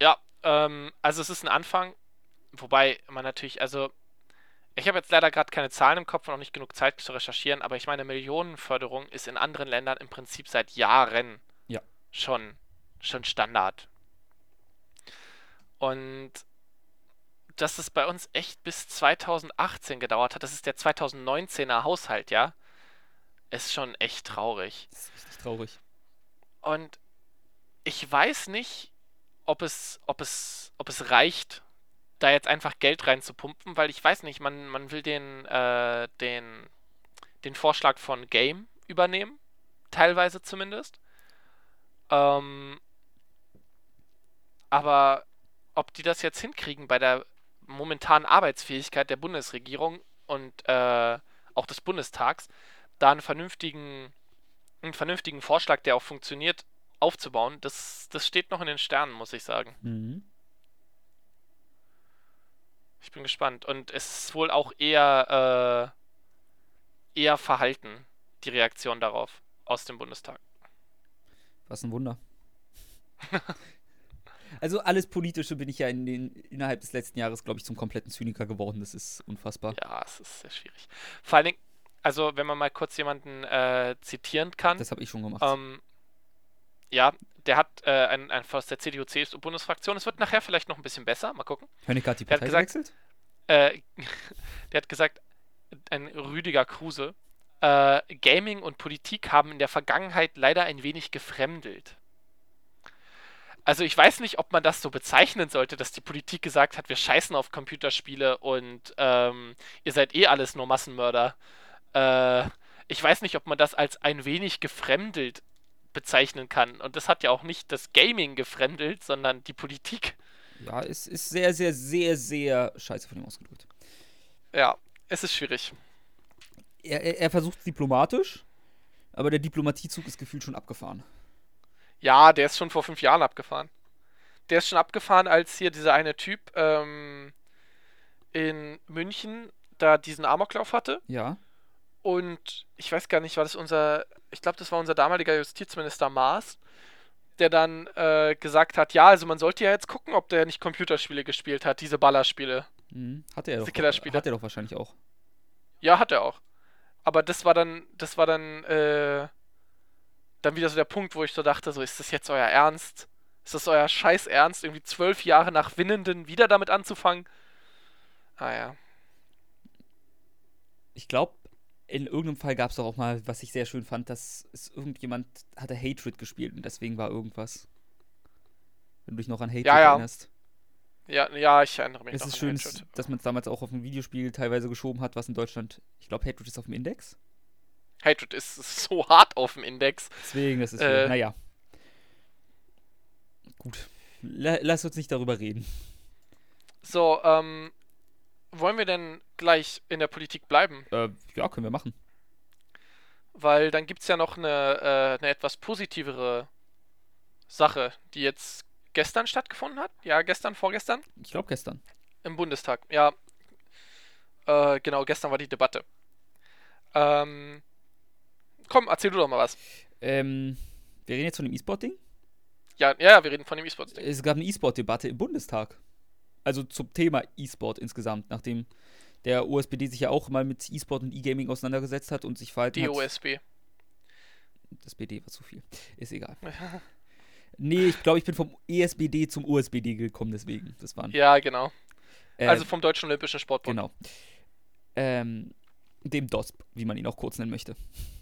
Ja, ähm, also es ist ein Anfang, wobei man natürlich, also ich habe jetzt leider gerade keine Zahlen im Kopf und auch nicht genug Zeit zu recherchieren, aber ich meine, Millionenförderung ist in anderen Ländern im Prinzip seit Jahren Ja. schon, schon Standard. Und dass es bei uns echt bis 2018 gedauert hat, das ist der 2019er Haushalt, ja, ist schon echt traurig. Das ist richtig traurig. Und ich weiß nicht, ob es, ob es, ob es reicht, da jetzt einfach Geld reinzupumpen, weil ich weiß nicht, man, man will den, äh, den, den Vorschlag von Game übernehmen, teilweise zumindest. Ähm, aber ob die das jetzt hinkriegen bei der momentanen Arbeitsfähigkeit der Bundesregierung und äh, auch des Bundestags, da einen vernünftigen, einen vernünftigen Vorschlag, der auch funktioniert, aufzubauen, das, das steht noch in den Sternen, muss ich sagen. Mhm. Ich bin gespannt. Und es ist wohl auch eher, äh, eher verhalten, die Reaktion darauf aus dem Bundestag. Was ein Wunder. also alles Politische bin ich ja in den, innerhalb des letzten Jahres, glaube ich, zum kompletten Zyniker geworden. Das ist unfassbar. Ja, es ist sehr schwierig. Vor allen Dingen, also wenn man mal kurz jemanden äh, zitieren kann, Das habe ich schon gemacht. ähm, ja, der hat äh, ein, ein aus der CDU-CSU-Bundesfraktion. Es wird nachher vielleicht noch ein bisschen besser. Mal gucken. Honecker hat die der hat Partei gesagt- gewechselt? Äh, der hat gesagt, ein Rüdiger Kruse, äh, Gaming und Politik haben in der Vergangenheit leider ein wenig gefremdelt. Also ich weiß nicht, ob man das so bezeichnen sollte, dass die Politik gesagt hat, wir scheißen auf Computerspiele und ähm, ihr seid eh alles nur Massenmörder. Äh, ich weiß nicht, ob man das als ein wenig gefremdelt bezeichnen kann. Und das hat ja auch nicht das Gaming gefremdelt, sondern die Politik. Ja, es ist sehr, sehr, sehr, sehr scheiße von ihm ausgedrückt. Ja, es ist schwierig. Er, er, er versucht es diplomatisch, aber der Diplomatiezug ist gefühlt schon abgefahren. Ja, der ist schon vor fünf Jahren abgefahren. Der ist schon abgefahren, als hier dieser eine Typ ähm, in München da diesen Amoklauf hatte. Ja. Und ich weiß gar nicht, war das unser, ich glaube, das war unser damaliger Justizminister Maas, der dann äh, gesagt hat, ja, also man sollte ja jetzt gucken, ob der nicht Computerspiele gespielt hat, diese Ballerspiele. Mhm. Hat er doch. Killerspiele. Hat er doch wahrscheinlich auch. Ja, hat er auch. Aber das war dann, das war dann, äh, dann wieder so der Punkt, wo ich so dachte, so, ist das jetzt euer Ernst? Ist das euer Scheiß Ernst, irgendwie zwölf Jahre nach Winnenden wieder damit anzufangen? Ah ja. Ich glaube, in irgendeinem Fall gab es doch auch mal, was ich sehr schön fand, dass es irgendjemand hatte Hatred gespielt und deswegen war irgendwas. Wenn du dich noch an Hatred Ja, ja. erinnerst. Ja, ja, ich erinnere mich Es ist schön, Hatred. dass man es damals auch auf ein Videospiel teilweise geschoben hat, was in Deutschland, ich glaube, Hatred ist auf dem Index. Hatred ist so hart auf dem Index. Deswegen, das ist, Äh. schön. naja. Gut. La lass uns nicht darüber reden. So, ähm, wollen wir denn gleich in der Politik bleiben? Äh, ja, können wir machen. Weil dann gibt es ja noch eine, äh, eine etwas positivere Sache, die jetzt gestern stattgefunden hat. Ja, gestern, vorgestern. Ich glaube gestern. Im Bundestag. Ja. Äh, genau, gestern war die Debatte. Ähm, komm, erzähl du doch mal was. Ähm, wir reden jetzt von dem E-Sport-Ding. Ja, ja, wir reden von dem E-Sports-Ding. Es gab eine E-Sport-Debatte im Bundestag. Also zum Thema E-Sport insgesamt, nachdem der USPD sich ja auch mal mit E-Sport und E-Gaming auseinandergesetzt hat und sich verhalten hat. DOSB. Das BD war zu viel. Ist egal. Nee, ich glaube, ich bin vom ESBD zum USBD gekommen, deswegen. Das waren. ja, genau. Ähm, Also vom Deutschen Olympischen Sportbund. Genau. Ähm, dem DOSP, wie man ihn auch kurz nennen möchte.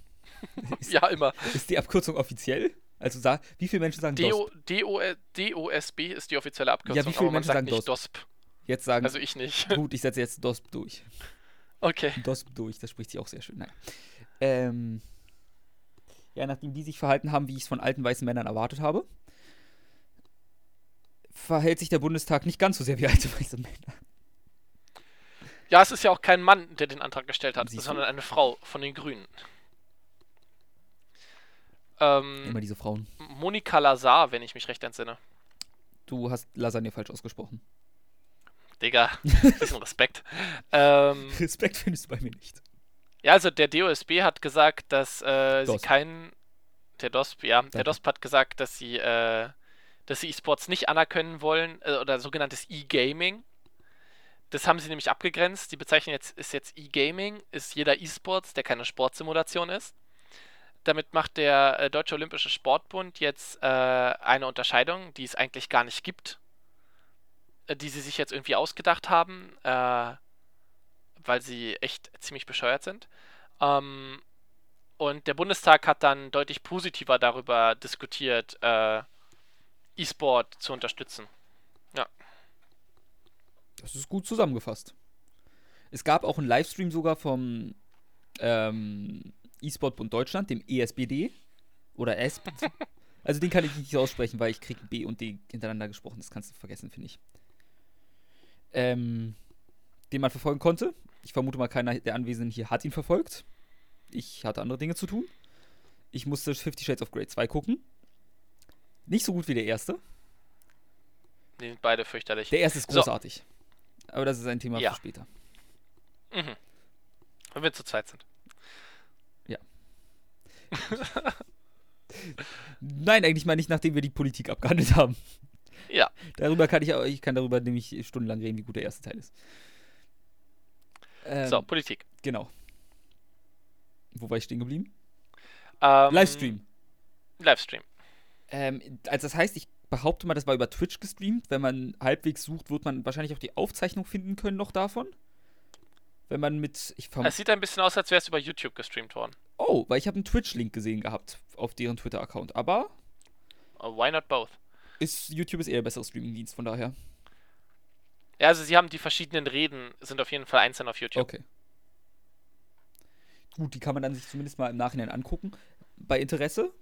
ist, Ja, immer. ist die Abkürzung offiziell? Also sag, wie viele Menschen sagen DO, DOSP? DO, DOSB ist die offizielle Abkürzung, Ja, wie viele Menschen sagen nicht DOSP. Jetzt sagen, Also ich nicht. gut, ich setze jetzt DOSP durch. Okay. DOSP durch, das spricht sich auch sehr schön. Nein. Ähm, ja, nachdem die sich verhalten haben, wie ich es von alten weißen Männern erwartet habe, verhält sich der Bundestag nicht ganz so sehr wie alte weiße Männer. Ja, es ist ja auch kein Mann, der den Antrag gestellt hat, Siehst du? sondern eine Frau von den Grünen. Ähm, Immer diese Frauen. Monika Lazar, wenn ich mich recht entsinne. Du hast Lasagne falsch ausgesprochen. Digga, bisschen Respekt. Ähm, Respekt findest du bei mir nicht. ja, also der DOSB hat gesagt, dass äh, sie keinen. Der DOSB, ja. Der Danke. DOSB hat gesagt, dass sie, äh, dass sie E-Sports nicht anerkennen wollen, äh, oder sogenanntes E-Gaming. Das haben sie nämlich abgegrenzt. Die Bezeichnung jetzt ist jetzt E-Gaming, ist jeder E-Sports, der keine Sportsimulation ist. Damit macht der äh, Deutsche Olympische Sportbund jetzt äh, eine Unterscheidung, die es eigentlich gar nicht gibt, äh, die sie sich jetzt irgendwie ausgedacht haben, äh, weil sie echt ziemlich bescheuert sind. Ähm, und der Bundestag hat dann deutlich positiver darüber diskutiert, E-Sport zu unterstützen. Das ist gut zusammengefasst. Es gab auch einen Livestream sogar vom ähm, E-Sport-Bund Deutschland, dem ESBD. Oder S. also den kann ich nicht aussprechen, weil ich krieg B und D hintereinander gesprochen. Das kannst du vergessen, finde ich. Ähm, den man verfolgen konnte. Ich vermute mal, keiner der Anwesenden hier hat ihn verfolgt. Ich hatte andere Dinge zu tun. Ich musste Fifty Shades of Grey 2 gucken. Nicht so gut wie der erste. Die sind beide fürchterlich. Der erste ist So. großartig. Aber das ist ein Thema Ja. für später. Mhm. Wenn wir zu zweit sind. Nein, eigentlich mal nicht, nachdem wir die Politik abgehandelt haben. Ja. Darüber kann ich auch, ich kann darüber nämlich stundenlang reden, wie gut der erste Teil ist. Ähm, So, Politik. Genau. Wo war ich stehen geblieben? Ähm, Livestream. Livestream. Ähm, also das heißt, ich behaupte mal, das war über Twitch gestreamt. Wenn man halbwegs sucht, wird man wahrscheinlich auch die Aufzeichnung finden können noch davon. Wenn man mit, ich Es sieht ein bisschen aus, als wäre es über YouTube gestreamt worden. Oh, weil ich habe einen Twitch-Link gesehen gehabt auf deren Twitter-Account. Aber Oh, why not both? ist, YouTube ist eher der bessere Streaming-Dienst, von daher. Ja, also sie haben die verschiedenen Reden, sind auf jeden Fall einzeln auf YouTube. Okay. Gut, die kann man dann sich zumindest mal im Nachhinein angucken. Bei Interesse.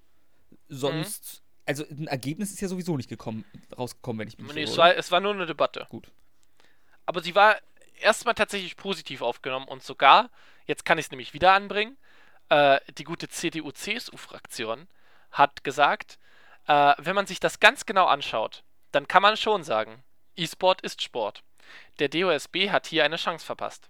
Sonst. Also ein Ergebnis ist ja sowieso nicht gekommen, rausgekommen, wenn ich mich Nee, nicht es, irre, war, es war nur eine Debatte. Gut. Aber sie war erstmal tatsächlich positiv aufgenommen und sogar, jetzt kann ich es nämlich wieder anbringen, äh, die gute CDU-CSU-Fraktion hat gesagt, äh, wenn man sich das ganz genau anschaut, dann kann man schon sagen, E-Sport ist Sport. Der DOSB hat hier eine Chance verpasst.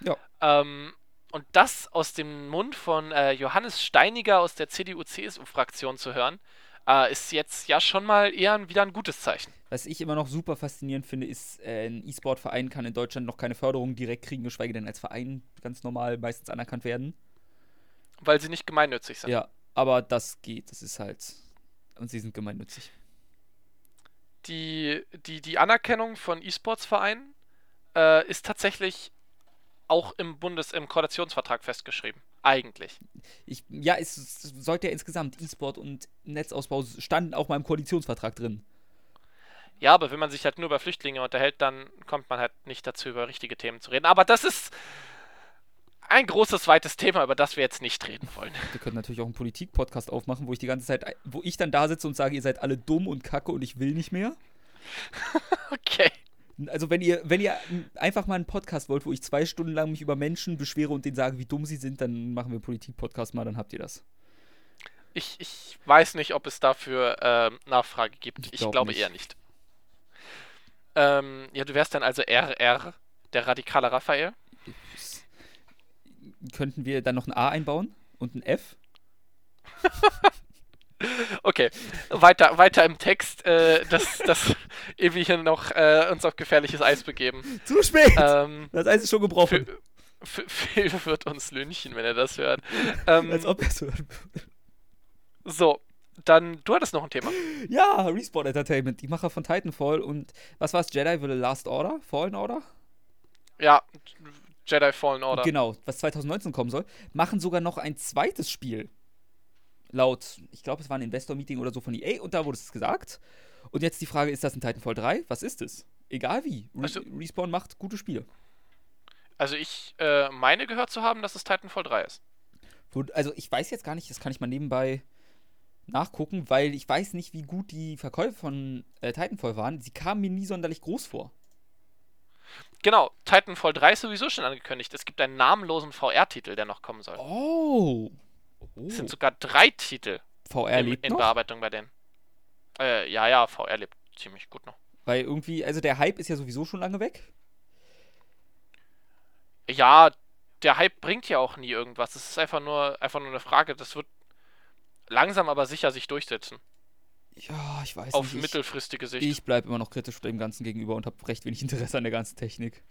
Ja. Ähm, und das aus dem Mund von äh, Johannes Steiniger aus der CDU-CSU-Fraktion zu hören, äh, ist jetzt ja schon mal eher ein- wieder ein gutes Zeichen. Was ich immer noch super faszinierend finde, ist, äh, ein E-Sport-Verein kann in Deutschland noch keine Förderung direkt kriegen, geschweige denn als Verein ganz normal meistens anerkannt werden. Weil sie nicht gemeinnützig sind. Ja, aber das geht. Das ist halt. Und sie sind gemeinnützig. die, die, die Anerkennung von E-Sports-Vereinen äh, ist tatsächlich auch im Bundes-, im Koalitionsvertrag festgeschrieben. Eigentlich. Ich, ja, es, es sollte ja insgesamt E-Sport und Netzausbau standen auch mal im Koalitionsvertrag drin. Ja, aber wenn man sich halt nur über Flüchtlinge unterhält, dann kommt man halt nicht dazu, über richtige Themen zu reden. Aber das ist ein großes, weites Thema, über das wir jetzt nicht reden wollen. Wir können natürlich auch einen Politik-Podcast aufmachen, wo ich die ganze Zeit, wo ich dann da sitze und sage, ihr seid alle dumm und kacke und ich will nicht mehr. okay. Also wenn ihr, wenn ihr einfach mal einen Podcast wollt, wo ich zwei Stunden lang mich über Menschen beschwere und denen sage, wie dumm sie sind, dann machen wir einen Politik-Podcast mal, dann habt ihr das. Ich, ich weiß nicht, ob es dafür ähm, Nachfrage gibt. Ich, ich glaub glaube nicht. eher nicht. Ähm, ja, du wärst dann also RR, der radikale Raphael. Könnten wir dann noch ein A einbauen und ein F? okay, weiter, weiter im Text, äh, dass, dass wir hier noch äh, uns auf gefährliches Eis begeben. Zu spät! Ähm, das Eis ist schon gebrochen. Phil wird uns lynchen, wenn er das hört. Ähm, Als ob er es hört. So, dann, du hattest noch ein Thema. Ja, Respawn Entertainment, die Macher von Titanfall und was war es, Jedi will Last Order? Fallen Order? Ja, Jedi Fallen Order. Genau, was 2019 kommen soll, machen sogar noch ein zweites Spiel. Laut, ich glaube, es war ein Investor-Meeting oder so von EA und da wurde es gesagt. Und jetzt die Frage, ist das ein Titanfall 3? Was ist es? Egal wie. Re also, Respawn macht gute Spiele. Also ich äh, meine gehört zu haben, dass es Titanfall 3 ist. Also ich weiß jetzt gar nicht, das kann ich mal nebenbei nachgucken, weil ich weiß nicht, wie gut die Verkäufe von äh, Titanfall waren. Sie kamen mir nie sonderlich groß vor. Genau, Titanfall 3 ist sowieso schon angekündigt. Es gibt einen namenlosen VR-Titel, der noch kommen soll. Oh. oh. Es sind sogar drei Titel VR in, lebt in Bearbeitung bei denen. Äh, ja, ja, VR lebt ziemlich gut noch. Weil irgendwie, also der Hype ist ja sowieso schon lange weg. Ja, der Hype bringt ja auch nie irgendwas. Es ist einfach nur, einfach nur eine Frage. Das wird langsam aber sicher sich durchsetzen. Ja, ich weiß Auf nicht. mittelfristige Sicht. Ich bleibe immer noch kritisch dem Ganzen gegenüber und habe recht wenig Interesse an der ganzen Technik.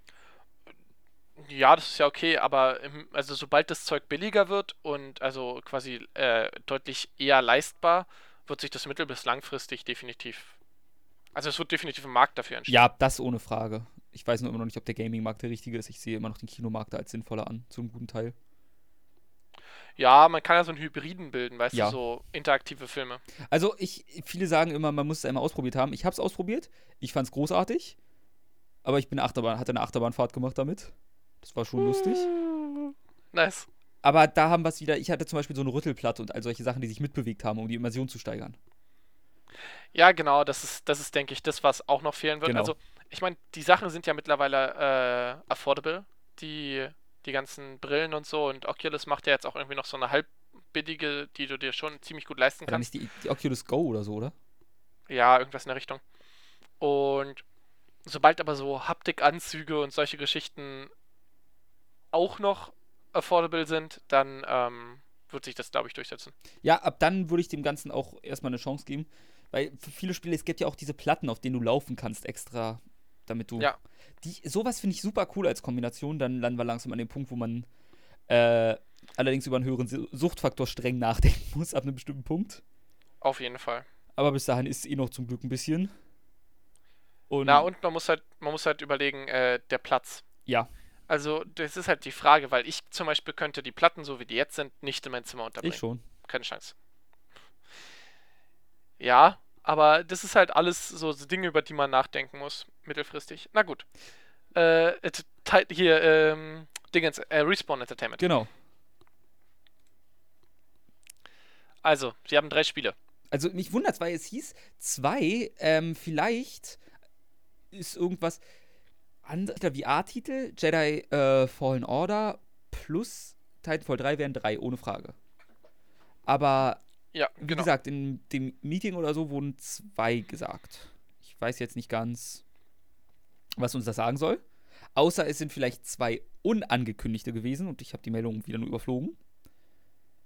Ja, das ist ja okay, aber im, also sobald das Zeug billiger wird und also quasi äh, deutlich eher leistbar, wird sich das mittel- bis langfristig definitiv. Also es wird definitiv ein Markt dafür entstehen. Ja, das ohne Frage. Ich weiß nur immer noch nicht, ob der Gaming-Markt der richtige ist. Ich sehe immer noch den Kinomarkt als sinnvoller an, zu einem guten Teil. Ja, man kann ja so einen Hybriden bilden, weißt ja. du, so interaktive Filme. Also ich, viele sagen immer, man muss es einmal ausprobiert haben. Ich habe es ausprobiert, ich fand es großartig, aber ich bin Achterbahn, hatte eine Achterbahnfahrt gemacht damit. Das war schon lustig. Nice. Aber da haben wir es wieder, ich hatte zum Beispiel so eine Rüttelplatte und all solche Sachen, die sich mitbewegt haben, um die Immersion zu steigern. Ja, genau, das ist, das ist, denke ich, das, was auch noch fehlen wird. Genau. Also, ich meine, die Sachen sind ja mittlerweile äh, affordable. Die die ganzen Brillen und so. Und Oculus macht ja jetzt auch irgendwie noch so eine halbbillige, die du dir schon ziemlich gut leisten kannst. Dann ist die, die Oculus Go oder so, oder? Ja, irgendwas in der Richtung. Und sobald aber so Haptikanzüge und solche Geschichten auch noch affordable sind, dann ähm, wird sich das, glaube ich, durchsetzen. Ja, ab dann würde ich dem Ganzen auch erstmal eine Chance geben. Weil für viele Spiele, es gibt ja auch diese Platten, auf denen du laufen kannst, extra, damit du ja die, sowas finde ich super cool als Kombination. Dann landen wir langsam an dem Punkt, wo man äh, allerdings über einen höheren Suchtfaktor streng nachdenken muss, ab einem bestimmten Punkt. Auf jeden Fall. Aber bis dahin ist es eh noch zum Glück ein bisschen. Und Na, und man muss halt, man muss halt überlegen, äh, der Platz. Ja. Also, das ist halt die Frage, weil ich zum Beispiel könnte die Platten, so wie die jetzt sind, nicht in mein Zimmer unterbringen. Ich schon. Keine Chance. Ja, aber das ist halt alles so Dinge, über die man nachdenken muss, mittelfristig. Na gut. Äh, hier, ähm, Dingens, äh, Respawn Entertainment. Genau. Also, sie haben drei Spiele. Also, mich wundert weil es hieß, zwei, ähm, vielleicht ist irgendwas anderer VR-Titel, Jedi äh, Fallen Order plus Titanfall 3 wären drei, ohne Frage. Aber ja, Wie genau. gesagt, in dem Meeting oder so wurden zwei gesagt. Ich weiß jetzt nicht ganz, was uns das sagen soll. Außer es sind vielleicht zwei unangekündigte gewesen und ich habe die Meldung wieder nur überflogen.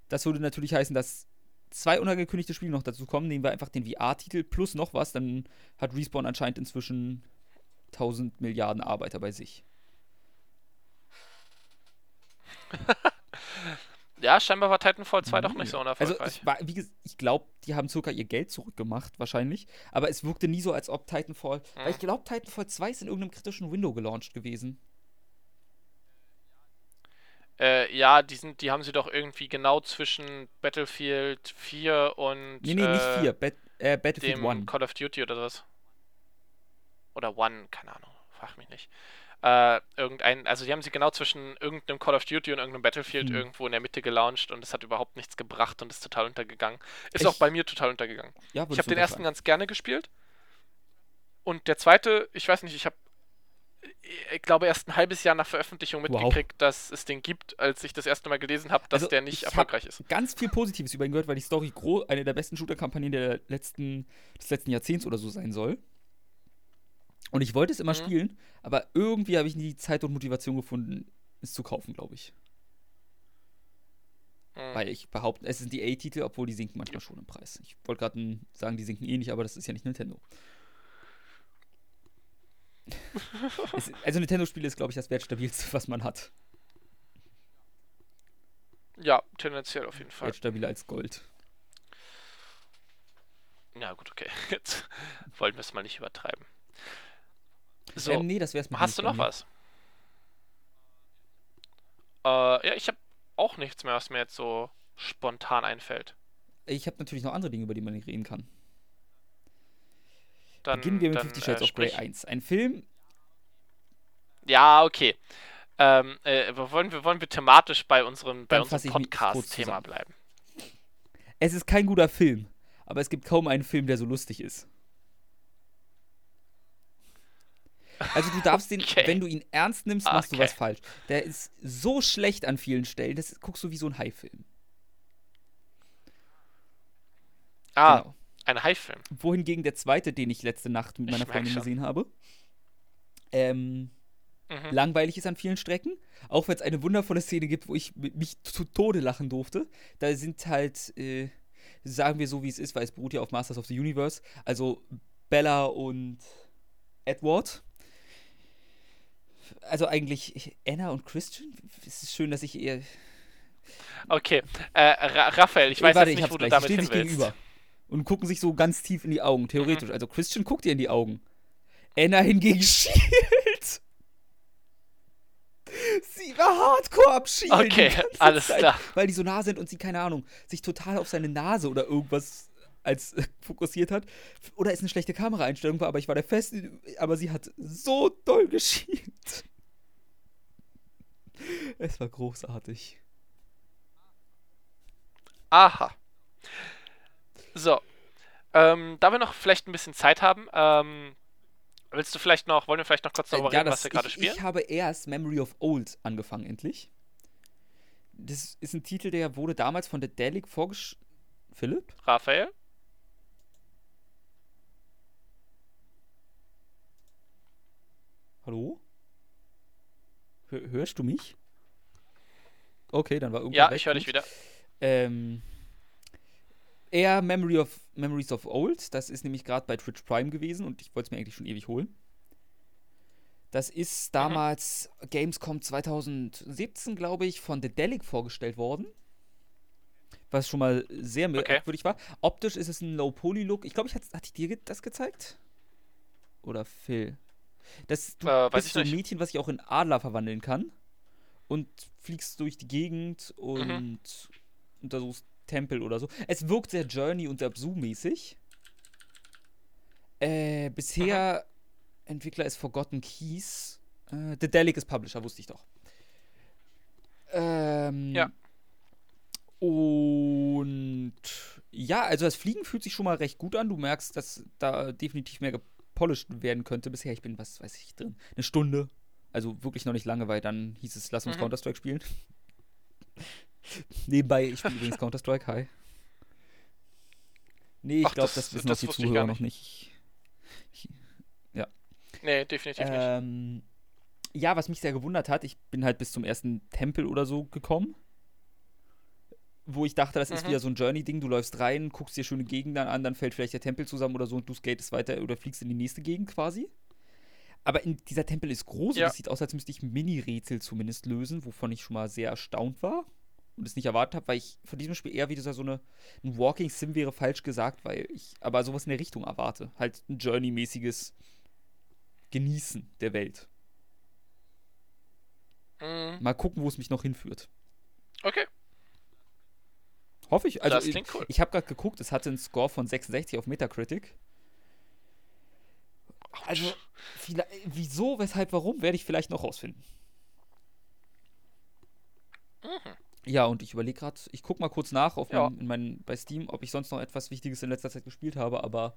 Das würde natürlich heißen, dass zwei unangekündigte Spiele noch dazu kommen. Nehmen wir einfach den VR-Titel plus noch was, dann hat Respawn anscheinend inzwischen 1000 Milliarden Arbeiter bei sich. Ja, scheinbar war Titanfall 2 doch nicht so unerfolgreich. Also, ich, war, wie ich glaube, die haben sogar ihr Geld zurückgemacht, wahrscheinlich. Aber es wirkte nie so, als ob Titanfall. Mhm. Weil ich glaube, Titanfall 2 ist in irgendeinem kritischen Window gelauncht gewesen. Äh, ja, die, sind, die haben sie doch irgendwie genau zwischen Battlefield 4 und. Nee, nee, äh, nicht 4. Bat äh, Battlefield dem 1. Call of Duty oder was. oder One, keine Ahnung, frag mich nicht. Äh, irgendein, also die haben sie genau zwischen irgendeinem Call of Duty und irgendeinem Battlefield hm. irgendwo in der Mitte gelauncht und es hat überhaupt nichts gebracht und ist total untergegangen. Ist Echt? auch bei mir total untergegangen. Ja, ich habe den ersten ganz gerne gespielt. Und der zweite, ich weiß nicht, ich habe ich glaube, erst ein halbes Jahr nach Veröffentlichung mitgekriegt, wow. dass es den gibt, als ich das erste Mal gelesen habe, dass also der nicht erfolgreich ist. Ganz viel Positives über ihn gehört, weil die Story eine der besten Shooter-Kampagnen der letzten, des letzten Jahrzehnts oder so sein soll. Und ich wollte es immer mhm. spielen, aber irgendwie habe ich nie die Zeit und Motivation gefunden, es zu kaufen, glaube ich. Mhm. Weil ich behaupte, es sind die A-Titel, obwohl die sinken manchmal schon im Preis. Ich wollte gerade sagen, die sinken eh nicht, aber das ist ja nicht Nintendo. es, also Nintendo-Spiele ist, glaube ich, das wertstabilste, was man hat. Ja, tendenziell auf jeden Fall. Wertstabiler als Gold. Ja, gut, okay. Jetzt wollten wir es mal nicht übertreiben. So, ähm, nee, das wär's mal. Hast du noch was? Äh, ja, ich habe auch nichts mehr, was mir jetzt so spontan einfällt. Ich habe natürlich noch andere Dinge, über die man reden kann. Dann, Beginnen wir mit dann, Fifty Shades äh, of Grey 1. Ein Film. Ja, okay. Ähm, äh, wollen, wir, wollen wir thematisch bei unserem, bei unserem Podcast-Thema bleiben? Es ist kein guter Film, aber es gibt kaum einen Film, der so lustig ist. Also du darfst den, okay. wenn du ihn ernst nimmst, machst okay. du was falsch. Der ist so schlecht an vielen Stellen, das guckst du wie so ein Hai-Film. Ah, genau. ein Hai-Film. Wohingegen der zweite, den ich letzte Nacht mit meiner Freundin gesehen habe, ähm, mhm. langweilig ist an vielen Strecken. Auch wenn es eine wundervolle Szene gibt, wo ich mich zu Tode lachen durfte. Da sind halt, äh, sagen wir so, wie es ist, weil es beruht ja auf Masters of the Universe. Also Bella und Edward also eigentlich Anna und Christian. Es ist schön, dass ich eher. Okay, äh, Raphael, ich weiß Warte, jetzt nicht, wo du damit hin willst. gegenüber und gucken sich so ganz tief in die Augen, theoretisch. Mhm. Also Christian guckt ihr in die Augen. Anna hingegen schielt. Sie war hardcore abschielen. Okay, alles Zeit, klar. Weil die so nah sind und sie, keine Ahnung, sich total auf seine Nase oder irgendwas als äh, fokussiert hat. Oder es eine schlechte Kameraeinstellung war, aber ich war der festen, aber sie hat so doll geschielt. Es war großartig. Aha. So. Ähm, da wir noch vielleicht ein bisschen Zeit haben, ähm, willst du vielleicht noch, wollen wir vielleicht noch kurz darüber äh, ja, reden, was wir gerade spielen? Ich habe erst Memory of Old angefangen, endlich. Das ist ein Titel, der wurde damals von der Delic vorgestellt. Philipp? Raphael? Hallo? hörst du mich? Okay, dann war irgendwas. Ja, ich höre dich wieder. Ähm, eher Memory of, Memories of Old. Das ist nämlich gerade bei Twitch Prime gewesen und ich wollte es mir eigentlich schon ewig holen. Das ist mhm. damals mhm. Gamescom 2017, glaube ich, von The Delic vorgestellt worden. Was schon mal sehr merkwürdig okay. war. Optisch ist es ein Low-Poly-Look. Ich glaube, ich hatte ich dir das gezeigt? Oder Phil? Das, du äh, bist so ein Mädchen, was sich auch in Adler verwandeln kann. Und fliegst durch die Gegend und mhm. untersuchst Tempel oder so. Es wirkt sehr Journey und Absu-mäßig. Äh, bisher mhm. Entwickler ist Forgotten Keys. Äh, The Delic ist Publisher, wusste ich doch. Ähm, ja. Und ja, also das Fliegen fühlt sich schon mal recht gut an. Du merkst, dass da definitiv mehr gepolished werden könnte. Bisher, ich bin, was weiß ich, drin. Eine Stunde. Also wirklich noch nicht lange, weil dann hieß es, lass uns mhm. Counter-Strike spielen. Nebenbei, ich spiele übrigens Counter-Strike, hi. Nee, ich glaube, das, das wissen das die Zuhörer noch nicht. Ich, ja. Nee, definitiv ähm, nicht. Ja, was mich sehr gewundert hat, ich bin halt bis zum ersten Tempel oder so gekommen wo ich dachte, das mhm. ist wieder so ein Journey-Ding. Du läufst rein, guckst dir schöne Gegenden an, dann fällt vielleicht der Tempel zusammen oder so und du skatest weiter oder fliegst in die nächste Gegend quasi. Aber in, dieser Tempel ist groß ja. und es sieht aus, als müsste ich Mini-Rätsel zumindest lösen, wovon ich schon mal sehr erstaunt war und es nicht erwartet habe, weil ich von diesem Spiel eher wieder so eine ein Walking Sim wäre falsch gesagt, weil ich aber sowas in der Richtung erwarte. Halt ein Journey-mäßiges Genießen der Welt. Mhm. Mal gucken, wo es mich noch hinführt. Okay. Hoffe ich. Also, das klingt cool. Ich, ich habe gerade geguckt, es hatte einen Score von 66 auf Metacritic. Also, wieso, weshalb, warum, werde ich vielleicht noch rausfinden. Mhm. Ja, und ich überlege gerade, ich gucke mal kurz nach auf ja. mein, in mein, bei Steam, ob ich sonst noch etwas Wichtiges in letzter Zeit gespielt habe, aber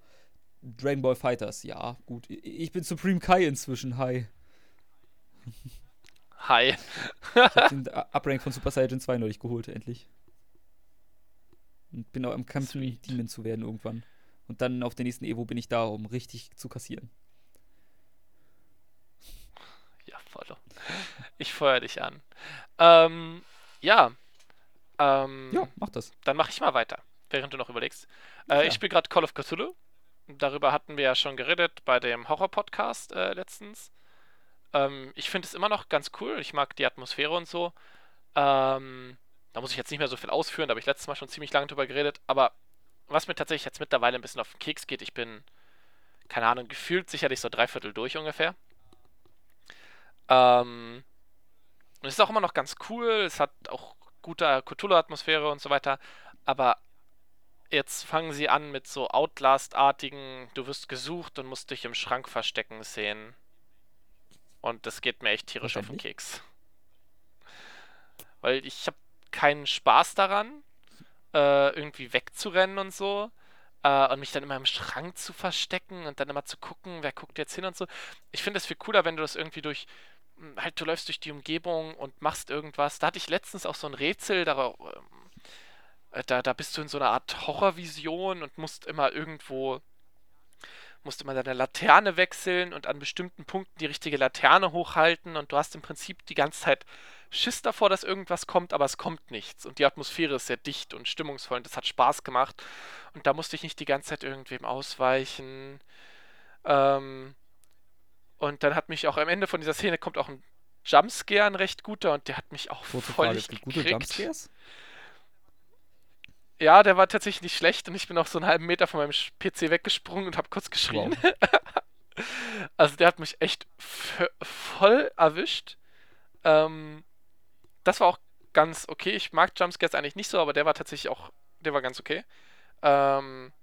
Dragon Ball Fighters, ja, gut. Ich bin Supreme Kai inzwischen, hi. Hi. ich hab den Uprank von Super Saiyan 2 neulich geholt, endlich. Und bin auch im Kampf, Demon zu werden irgendwann. Und dann auf der nächsten Evo bin ich da, um richtig zu kassieren. Ja, voll. Ich feuer dich an. Ähm, ja. Ähm, ja, mach das. Dann mach ich mal weiter, während du noch überlegst. Äh, ja. Ich spiele gerade Call of Cthulhu. Darüber hatten wir ja schon geredet bei dem Horror-Podcast äh, letztens. Ähm, ich finde es immer noch ganz cool. Ich mag die Atmosphäre und so. Ähm, da muss ich jetzt nicht mehr so viel ausführen, da habe ich letztes Mal schon ziemlich lange drüber geredet. Aber was mir tatsächlich jetzt mittlerweile ein bisschen auf den Keks geht, ich bin, keine Ahnung, gefühlt sicherlich so dreiviertel durch ungefähr. Ähm, und es ist auch immer noch ganz cool, es hat auch gute Cthulhu-Atmosphäre und so weiter, aber jetzt fangen sie an mit so Outlast-artigen, du wirst gesucht und musst dich im Schrank verstecken Szenen. Und das geht mir echt tierisch auf den Keks. Weil ich habe keinen Spaß daran, äh, irgendwie wegzurennen und so. Äh, und mich dann immer im Schrank zu verstecken und dann immer zu gucken, wer guckt jetzt hin und so. Ich finde es viel cooler, wenn du das irgendwie durch hm, halt du läufst durch die Umgebung und machst irgendwas. Da hatte ich letztens auch so ein Rätsel, da, äh, da, da bist du in so einer Art Horrorvision und musst immer irgendwo, musst immer deine Laterne wechseln und an bestimmten Punkten die richtige Laterne hochhalten und du hast im Prinzip die ganze Zeit Schiss davor, dass irgendwas kommt, aber es kommt nichts. Und die Atmosphäre ist sehr dicht und stimmungsvoll und das hat Spaß gemacht. Und da musste ich nicht die ganze Zeit irgendwem ausweichen. Ähm, und dann hat mich auch am Ende von dieser Szene kommt auch ein Jumpscare, ein recht guter, und der hat mich auch Kurze voll Frage, nicht gute Jumpscares? Ja, der war tatsächlich nicht schlecht und ich bin auch so einen halben Meter von meinem PC weggesprungen und habe kurz geschrien. Wow. also der hat mich echt voll erwischt. Ähm, das war auch ganz okay. Ich mag Jumpscares eigentlich nicht so, aber der war tatsächlich auch, der war ganz okay. Ähm,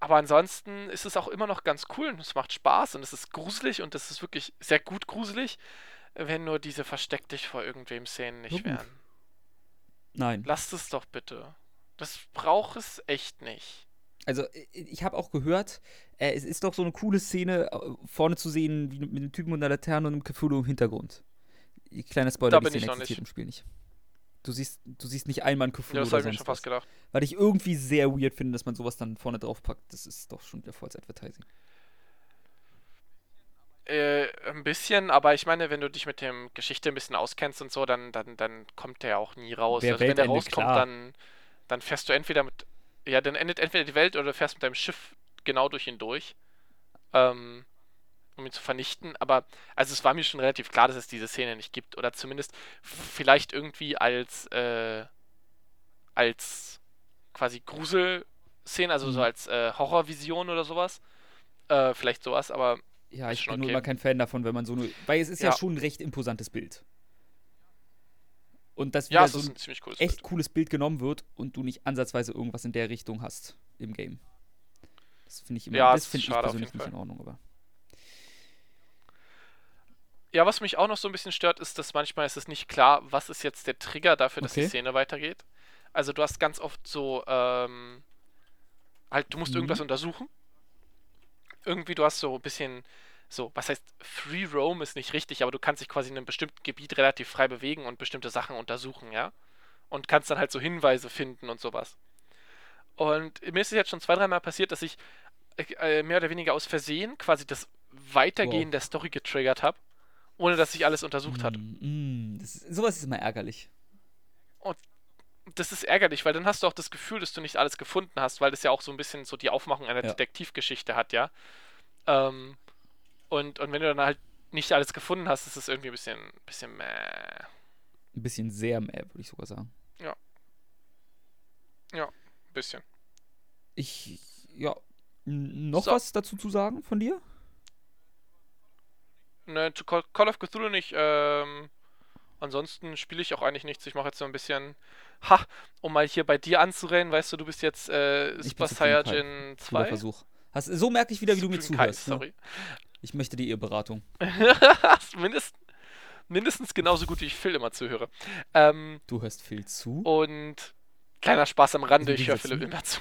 aber ansonsten ist es auch immer noch ganz cool und es macht Spaß und es ist gruselig und es ist wirklich sehr gut gruselig, wenn nur diese versteck dich vor irgendwem Szenen nicht wären. Nein. Lasst es doch bitte. Das braucht es echt nicht. Also, ich habe auch gehört, äh, es ist doch so eine coole Szene, äh, vorne zu sehen, wie mit einem Typen und einer Laterne und einem Cthulhu im Hintergrund. Kleiner Spoiler, da die Szene existiert im Spiel nicht. Du siehst, du siehst nicht einmal ein Cthulhu ja, das oder sonst ich mir schon fast gedacht. Weil ich irgendwie sehr weird finde, dass man sowas dann vorne drauf packt. Das ist doch schon wieder False Advertising. Äh, ein bisschen, aber ich meine, wenn du dich mit dem Geschichte ein bisschen auskennst und so, dann, dann, dann kommt der auch nie raus. also wenn der rauskommt, dann, dann fährst du entweder mit. Ja, dann endet entweder die Welt oder du fährst mit deinem Schiff genau durch ihn durch. Ähm, um ihn zu vernichten. Aber also es war mir schon relativ klar, dass es diese Szene nicht gibt. Oder zumindest vielleicht irgendwie als äh, als quasi Gruselszene, also mhm. so als äh, Horrorvision oder sowas. Äh, vielleicht sowas, aber. Ja, ich bin okay. nur immer kein Fan davon, wenn man so nur. Weil es ist ja, ja schon ein recht imposantes Bild. Und dass wieder ja, so ein, ein cooles echt Bild. cooles Bild genommen wird und du nicht ansatzweise irgendwas in der Richtung hast im Game. Das finde ich immer, ja, das finde ich persönlich nicht in Ordnung, aber. Ja, was mich auch noch so ein bisschen stört, ist, dass manchmal ist es nicht klar, was ist jetzt der Trigger dafür, dass okay. die Szene weitergeht. Also du hast ganz oft so, ähm, halt, du musst mhm. irgendwas untersuchen. Irgendwie, du hast so ein bisschen, so, was heißt, Free Roam ist nicht richtig, aber du kannst dich quasi in einem bestimmten Gebiet relativ frei bewegen und bestimmte Sachen untersuchen, ja? Und kannst dann halt so Hinweise finden und sowas. Und mir ist es jetzt schon zwei, dreimal passiert, dass ich äh, mehr oder weniger aus Versehen quasi das Weitergehen wow. der Story getriggert habe ohne dass sich alles untersucht hat. Mm, mm, das ist, sowas ist immer ärgerlich. Und das ist ärgerlich, weil dann hast du auch das Gefühl, dass du nicht alles gefunden hast, weil das ja auch so ein bisschen so die Aufmachung einer ja. Detektivgeschichte hat, ja. Ähm, und, und wenn du dann halt nicht alles gefunden hast, ist es irgendwie ein bisschen, bisschen meh. Ein bisschen sehr meh, würde ich sogar sagen. Ja. Ja, ein bisschen. Ich, ja. Noch so. was dazu zu sagen von dir? Ne, zu Call of Cthulhu nicht. Ähm, ansonsten spiele ich auch eigentlich nichts. Ich mache jetzt so ein bisschen. Ha, um mal hier bei dir anzurennen, weißt du, du bist jetzt äh, Super Saiyajin 2. Versuch. Hast, so merke ich wieder, wie du mir Supreme Kai, zuhörst. Ne? sorry. Ich möchte die Eheberatung. Mindest, mindestens genauso gut, wie ich Phil immer zuhöre. Ähm, Du hörst viel zu. und kleiner Spaß am Rande, Wie ich höre Philipp dir? immer zu.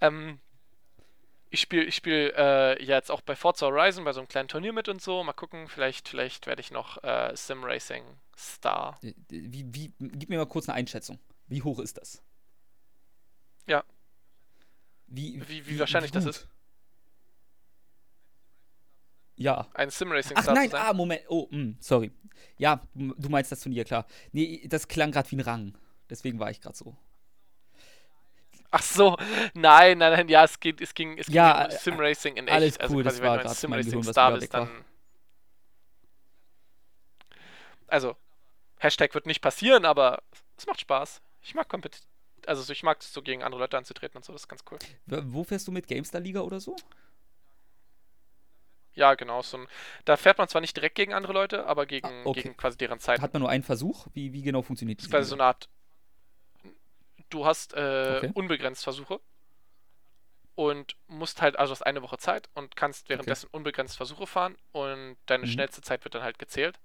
Ähm, ich spiele ich spiel, äh, ja jetzt auch bei Forza Horizon bei so einem kleinen Turnier mit und so. Mal gucken, vielleicht, vielleicht werde ich noch äh, Sim Racing Star. Äh, Wie, wie, gib mir mal kurz eine Einschätzung. Wie hoch ist das? Ja. Wie, Wie- wie wahrscheinlich das ist? Ja. Ein Sim Racing Ach Star nein, sein. ah, Moment. Oh, mh, sorry. Ja, du meinst das Turnier, klar. Nee, das klang gerade wie ein Rang. Deswegen war ich gerade so. Ach so, nein, nein, nein, ja, es geht, es ging, es ging Ja, um äh, Sim Racing in alles echt. Also cool, quasi, das wenn war du ein grad Sim mein Racing Gehirn, was Star wieder bist, war. dann. Also, Hashtag wird nicht passieren, aber es macht Spaß. Ich mag Kompet also ich mag es so gegen andere Leute anzutreten und so, das ist ganz cool. Wo fährst du mit GameStar Liga oder so? Ja, genau. So ein, da fährt man zwar nicht direkt gegen andere Leute, aber gegen, Ah, okay. gegen quasi deren Zeit. Hat man nur einen Versuch? Wie, wie genau funktioniert Das das? ist quasi so eine Art. Du hast äh, Okay. unbegrenzt Versuche und musst halt, also hast eine Woche Zeit und kannst währenddessen unbegrenzt Versuche fahren und deine Mhm. schnellste Zeit wird dann halt gezählt.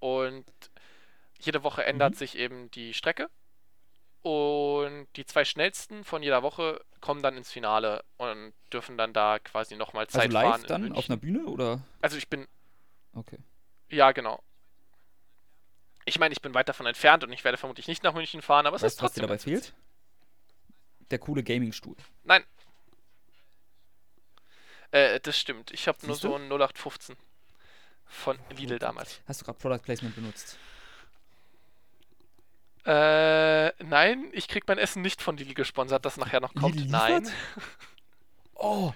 Und jede Woche ändert Mhm. sich eben die Strecke. Und die zwei schnellsten von jeder Woche kommen dann ins Finale und dürfen dann da quasi nochmal Zeit Also live fahren. dann auf einer Bühne oder? Also ich bin Okay. ja, genau. Ich meine, ich bin weit davon entfernt und ich werde vermutlich nicht nach München fahren, aber es Weißt ist du, was dir trotzdem. dabei fehlt? Der coole Gaming-Stuhl. Nein. Äh, das stimmt. Ich habe nur du? so einen 0815 von Lidl damals. Hast du gerade Product Placement benutzt? Äh, nein, ich krieg mein Essen nicht von Lidl gesponsert, das nachher noch kommt. Lidl Nein. Oh,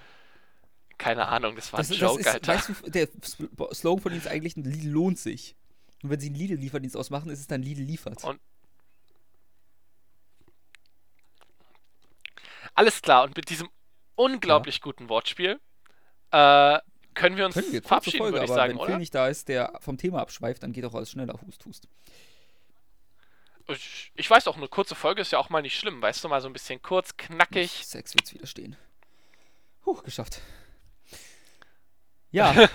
Keine Ahnung, das war das, ein das Joke, ist, Alter. weißt du, der Sl- Slogan von ihnen ist eigentlich, ein Lidl lohnt sich. Und wenn sie einen Lidl-Lieferdienst ausmachen, ist es dann Lidl liefert. Und- Alles klar, und mit diesem unglaublich guten Wortspiel äh, können wir uns Können wir, verabschieden, Folge, würde ich aber sagen, wenn oder? Phil nicht da ist, der vom Thema abschweift, dann geht auch alles schneller, hust, hust. Ich, ich weiß auch, eine kurze Folge ist ja auch mal nicht schlimm, weißt du, mal so ein bisschen kurz, knackig. Sechs wird's wieder stehen. Huh, geschafft. Ja,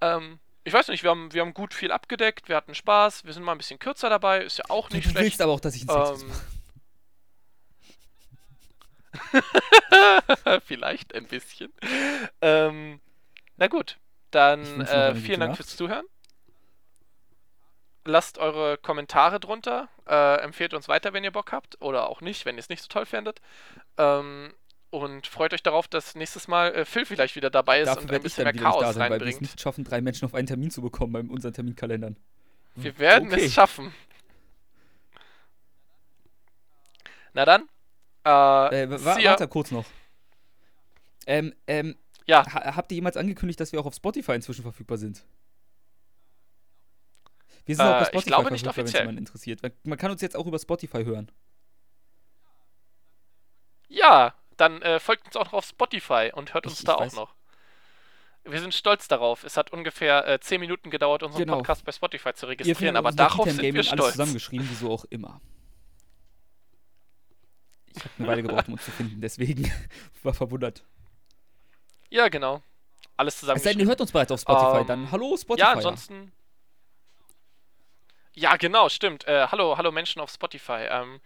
Ähm, ich weiß nicht, wir haben, wir haben gut viel abgedeckt, wir hatten Spaß, wir sind mal ein bisschen kürzer dabei, ist ja auch du, nicht du schlecht. willst aber auch, dass ich einen Sex Ähm, mache. Vielleicht ein bisschen. Ähm, na gut, dann äh, vielen Dank fürs Zuhören. Lasst eure Kommentare drunter. Äh, empfehlt uns weiter, wenn ihr Bock habt. Oder auch nicht, wenn ihr es nicht so toll findet. Ähm, und freut euch darauf, dass nächstes Mal äh, Phil vielleicht wieder dabei ist Dafür und ein bisschen mehr nicht da Chaos sein, weil wir es reinbringt. nicht schaffen, drei Menschen auf einen Termin zu bekommen bei unseren Terminkalendern. Wir werden Okay. es schaffen. Na dann. Äh, Äh, wa warte kurz noch. Ähm, ähm, Ja, ha habt ihr jemals angekündigt, dass wir auch auf Spotify inzwischen verfügbar sind? Wir sind Äh, auch bei ich Spotify glaube nicht offiziell. jemand interessiert. Man- Man kann uns jetzt auch über Spotify hören. ja, dann äh, folgt uns auch noch auf Spotify und hört Ich- uns ich da auch weiß. noch. Wir sind stolz darauf. Es hat ungefähr äh, 10 Minuten gedauert, unseren Genau. Podcast bei Spotify zu registrieren, aber darauf sind wir Gaming alles stolz. zusammengeschrieben, wieso auch immer. Ich habe eine Weile gebraucht, um uns zu finden, deswegen war verwundert. Ja, genau. Alles zusammen. Es sei denn, ihr hört uns bereits auf Spotify, Ähm, dann hallo Spotify. Ja, ansonsten. Ja, genau, stimmt. Äh, hallo, hallo Menschen auf Spotify. Ähm,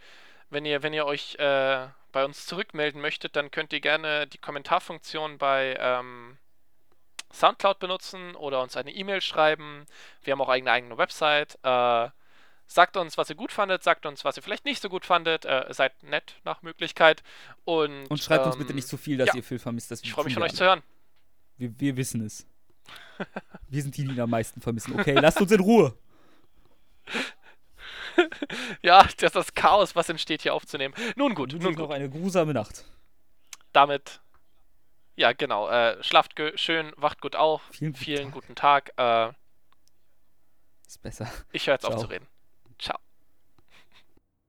wenn ihr, wenn ihr euch äh, bei uns zurückmelden möchtet, dann könnt ihr gerne die Kommentarfunktion bei ähm, Soundcloud benutzen oder uns eine E-Mail schreiben. Wir haben auch eine eigene Website. Äh, sagt uns, was ihr gut fandet, sagt uns, was ihr vielleicht nicht so gut fandet. Äh, seid nett nach Möglichkeit. Und, Und schreibt uns ähm, bitte nicht zu viel, dass ja. ihr Phil vermisst. Ich freue mich von euch zu hören. Wir, wir wissen es. wir sind die, die ihn am meisten vermissen. Okay, lasst uns in Ruhe. Ja, das, das Chaos, was entsteht, hier aufzunehmen. Nun gut, Nun nun noch gut. eine grusame Nacht. Damit, ja, genau. Äh, schlaft schön, wacht gut auf. Vielen guten Vielen Tag. guten Tag. Äh, Ist besser. ich höre jetzt auf Ciao. zu reden.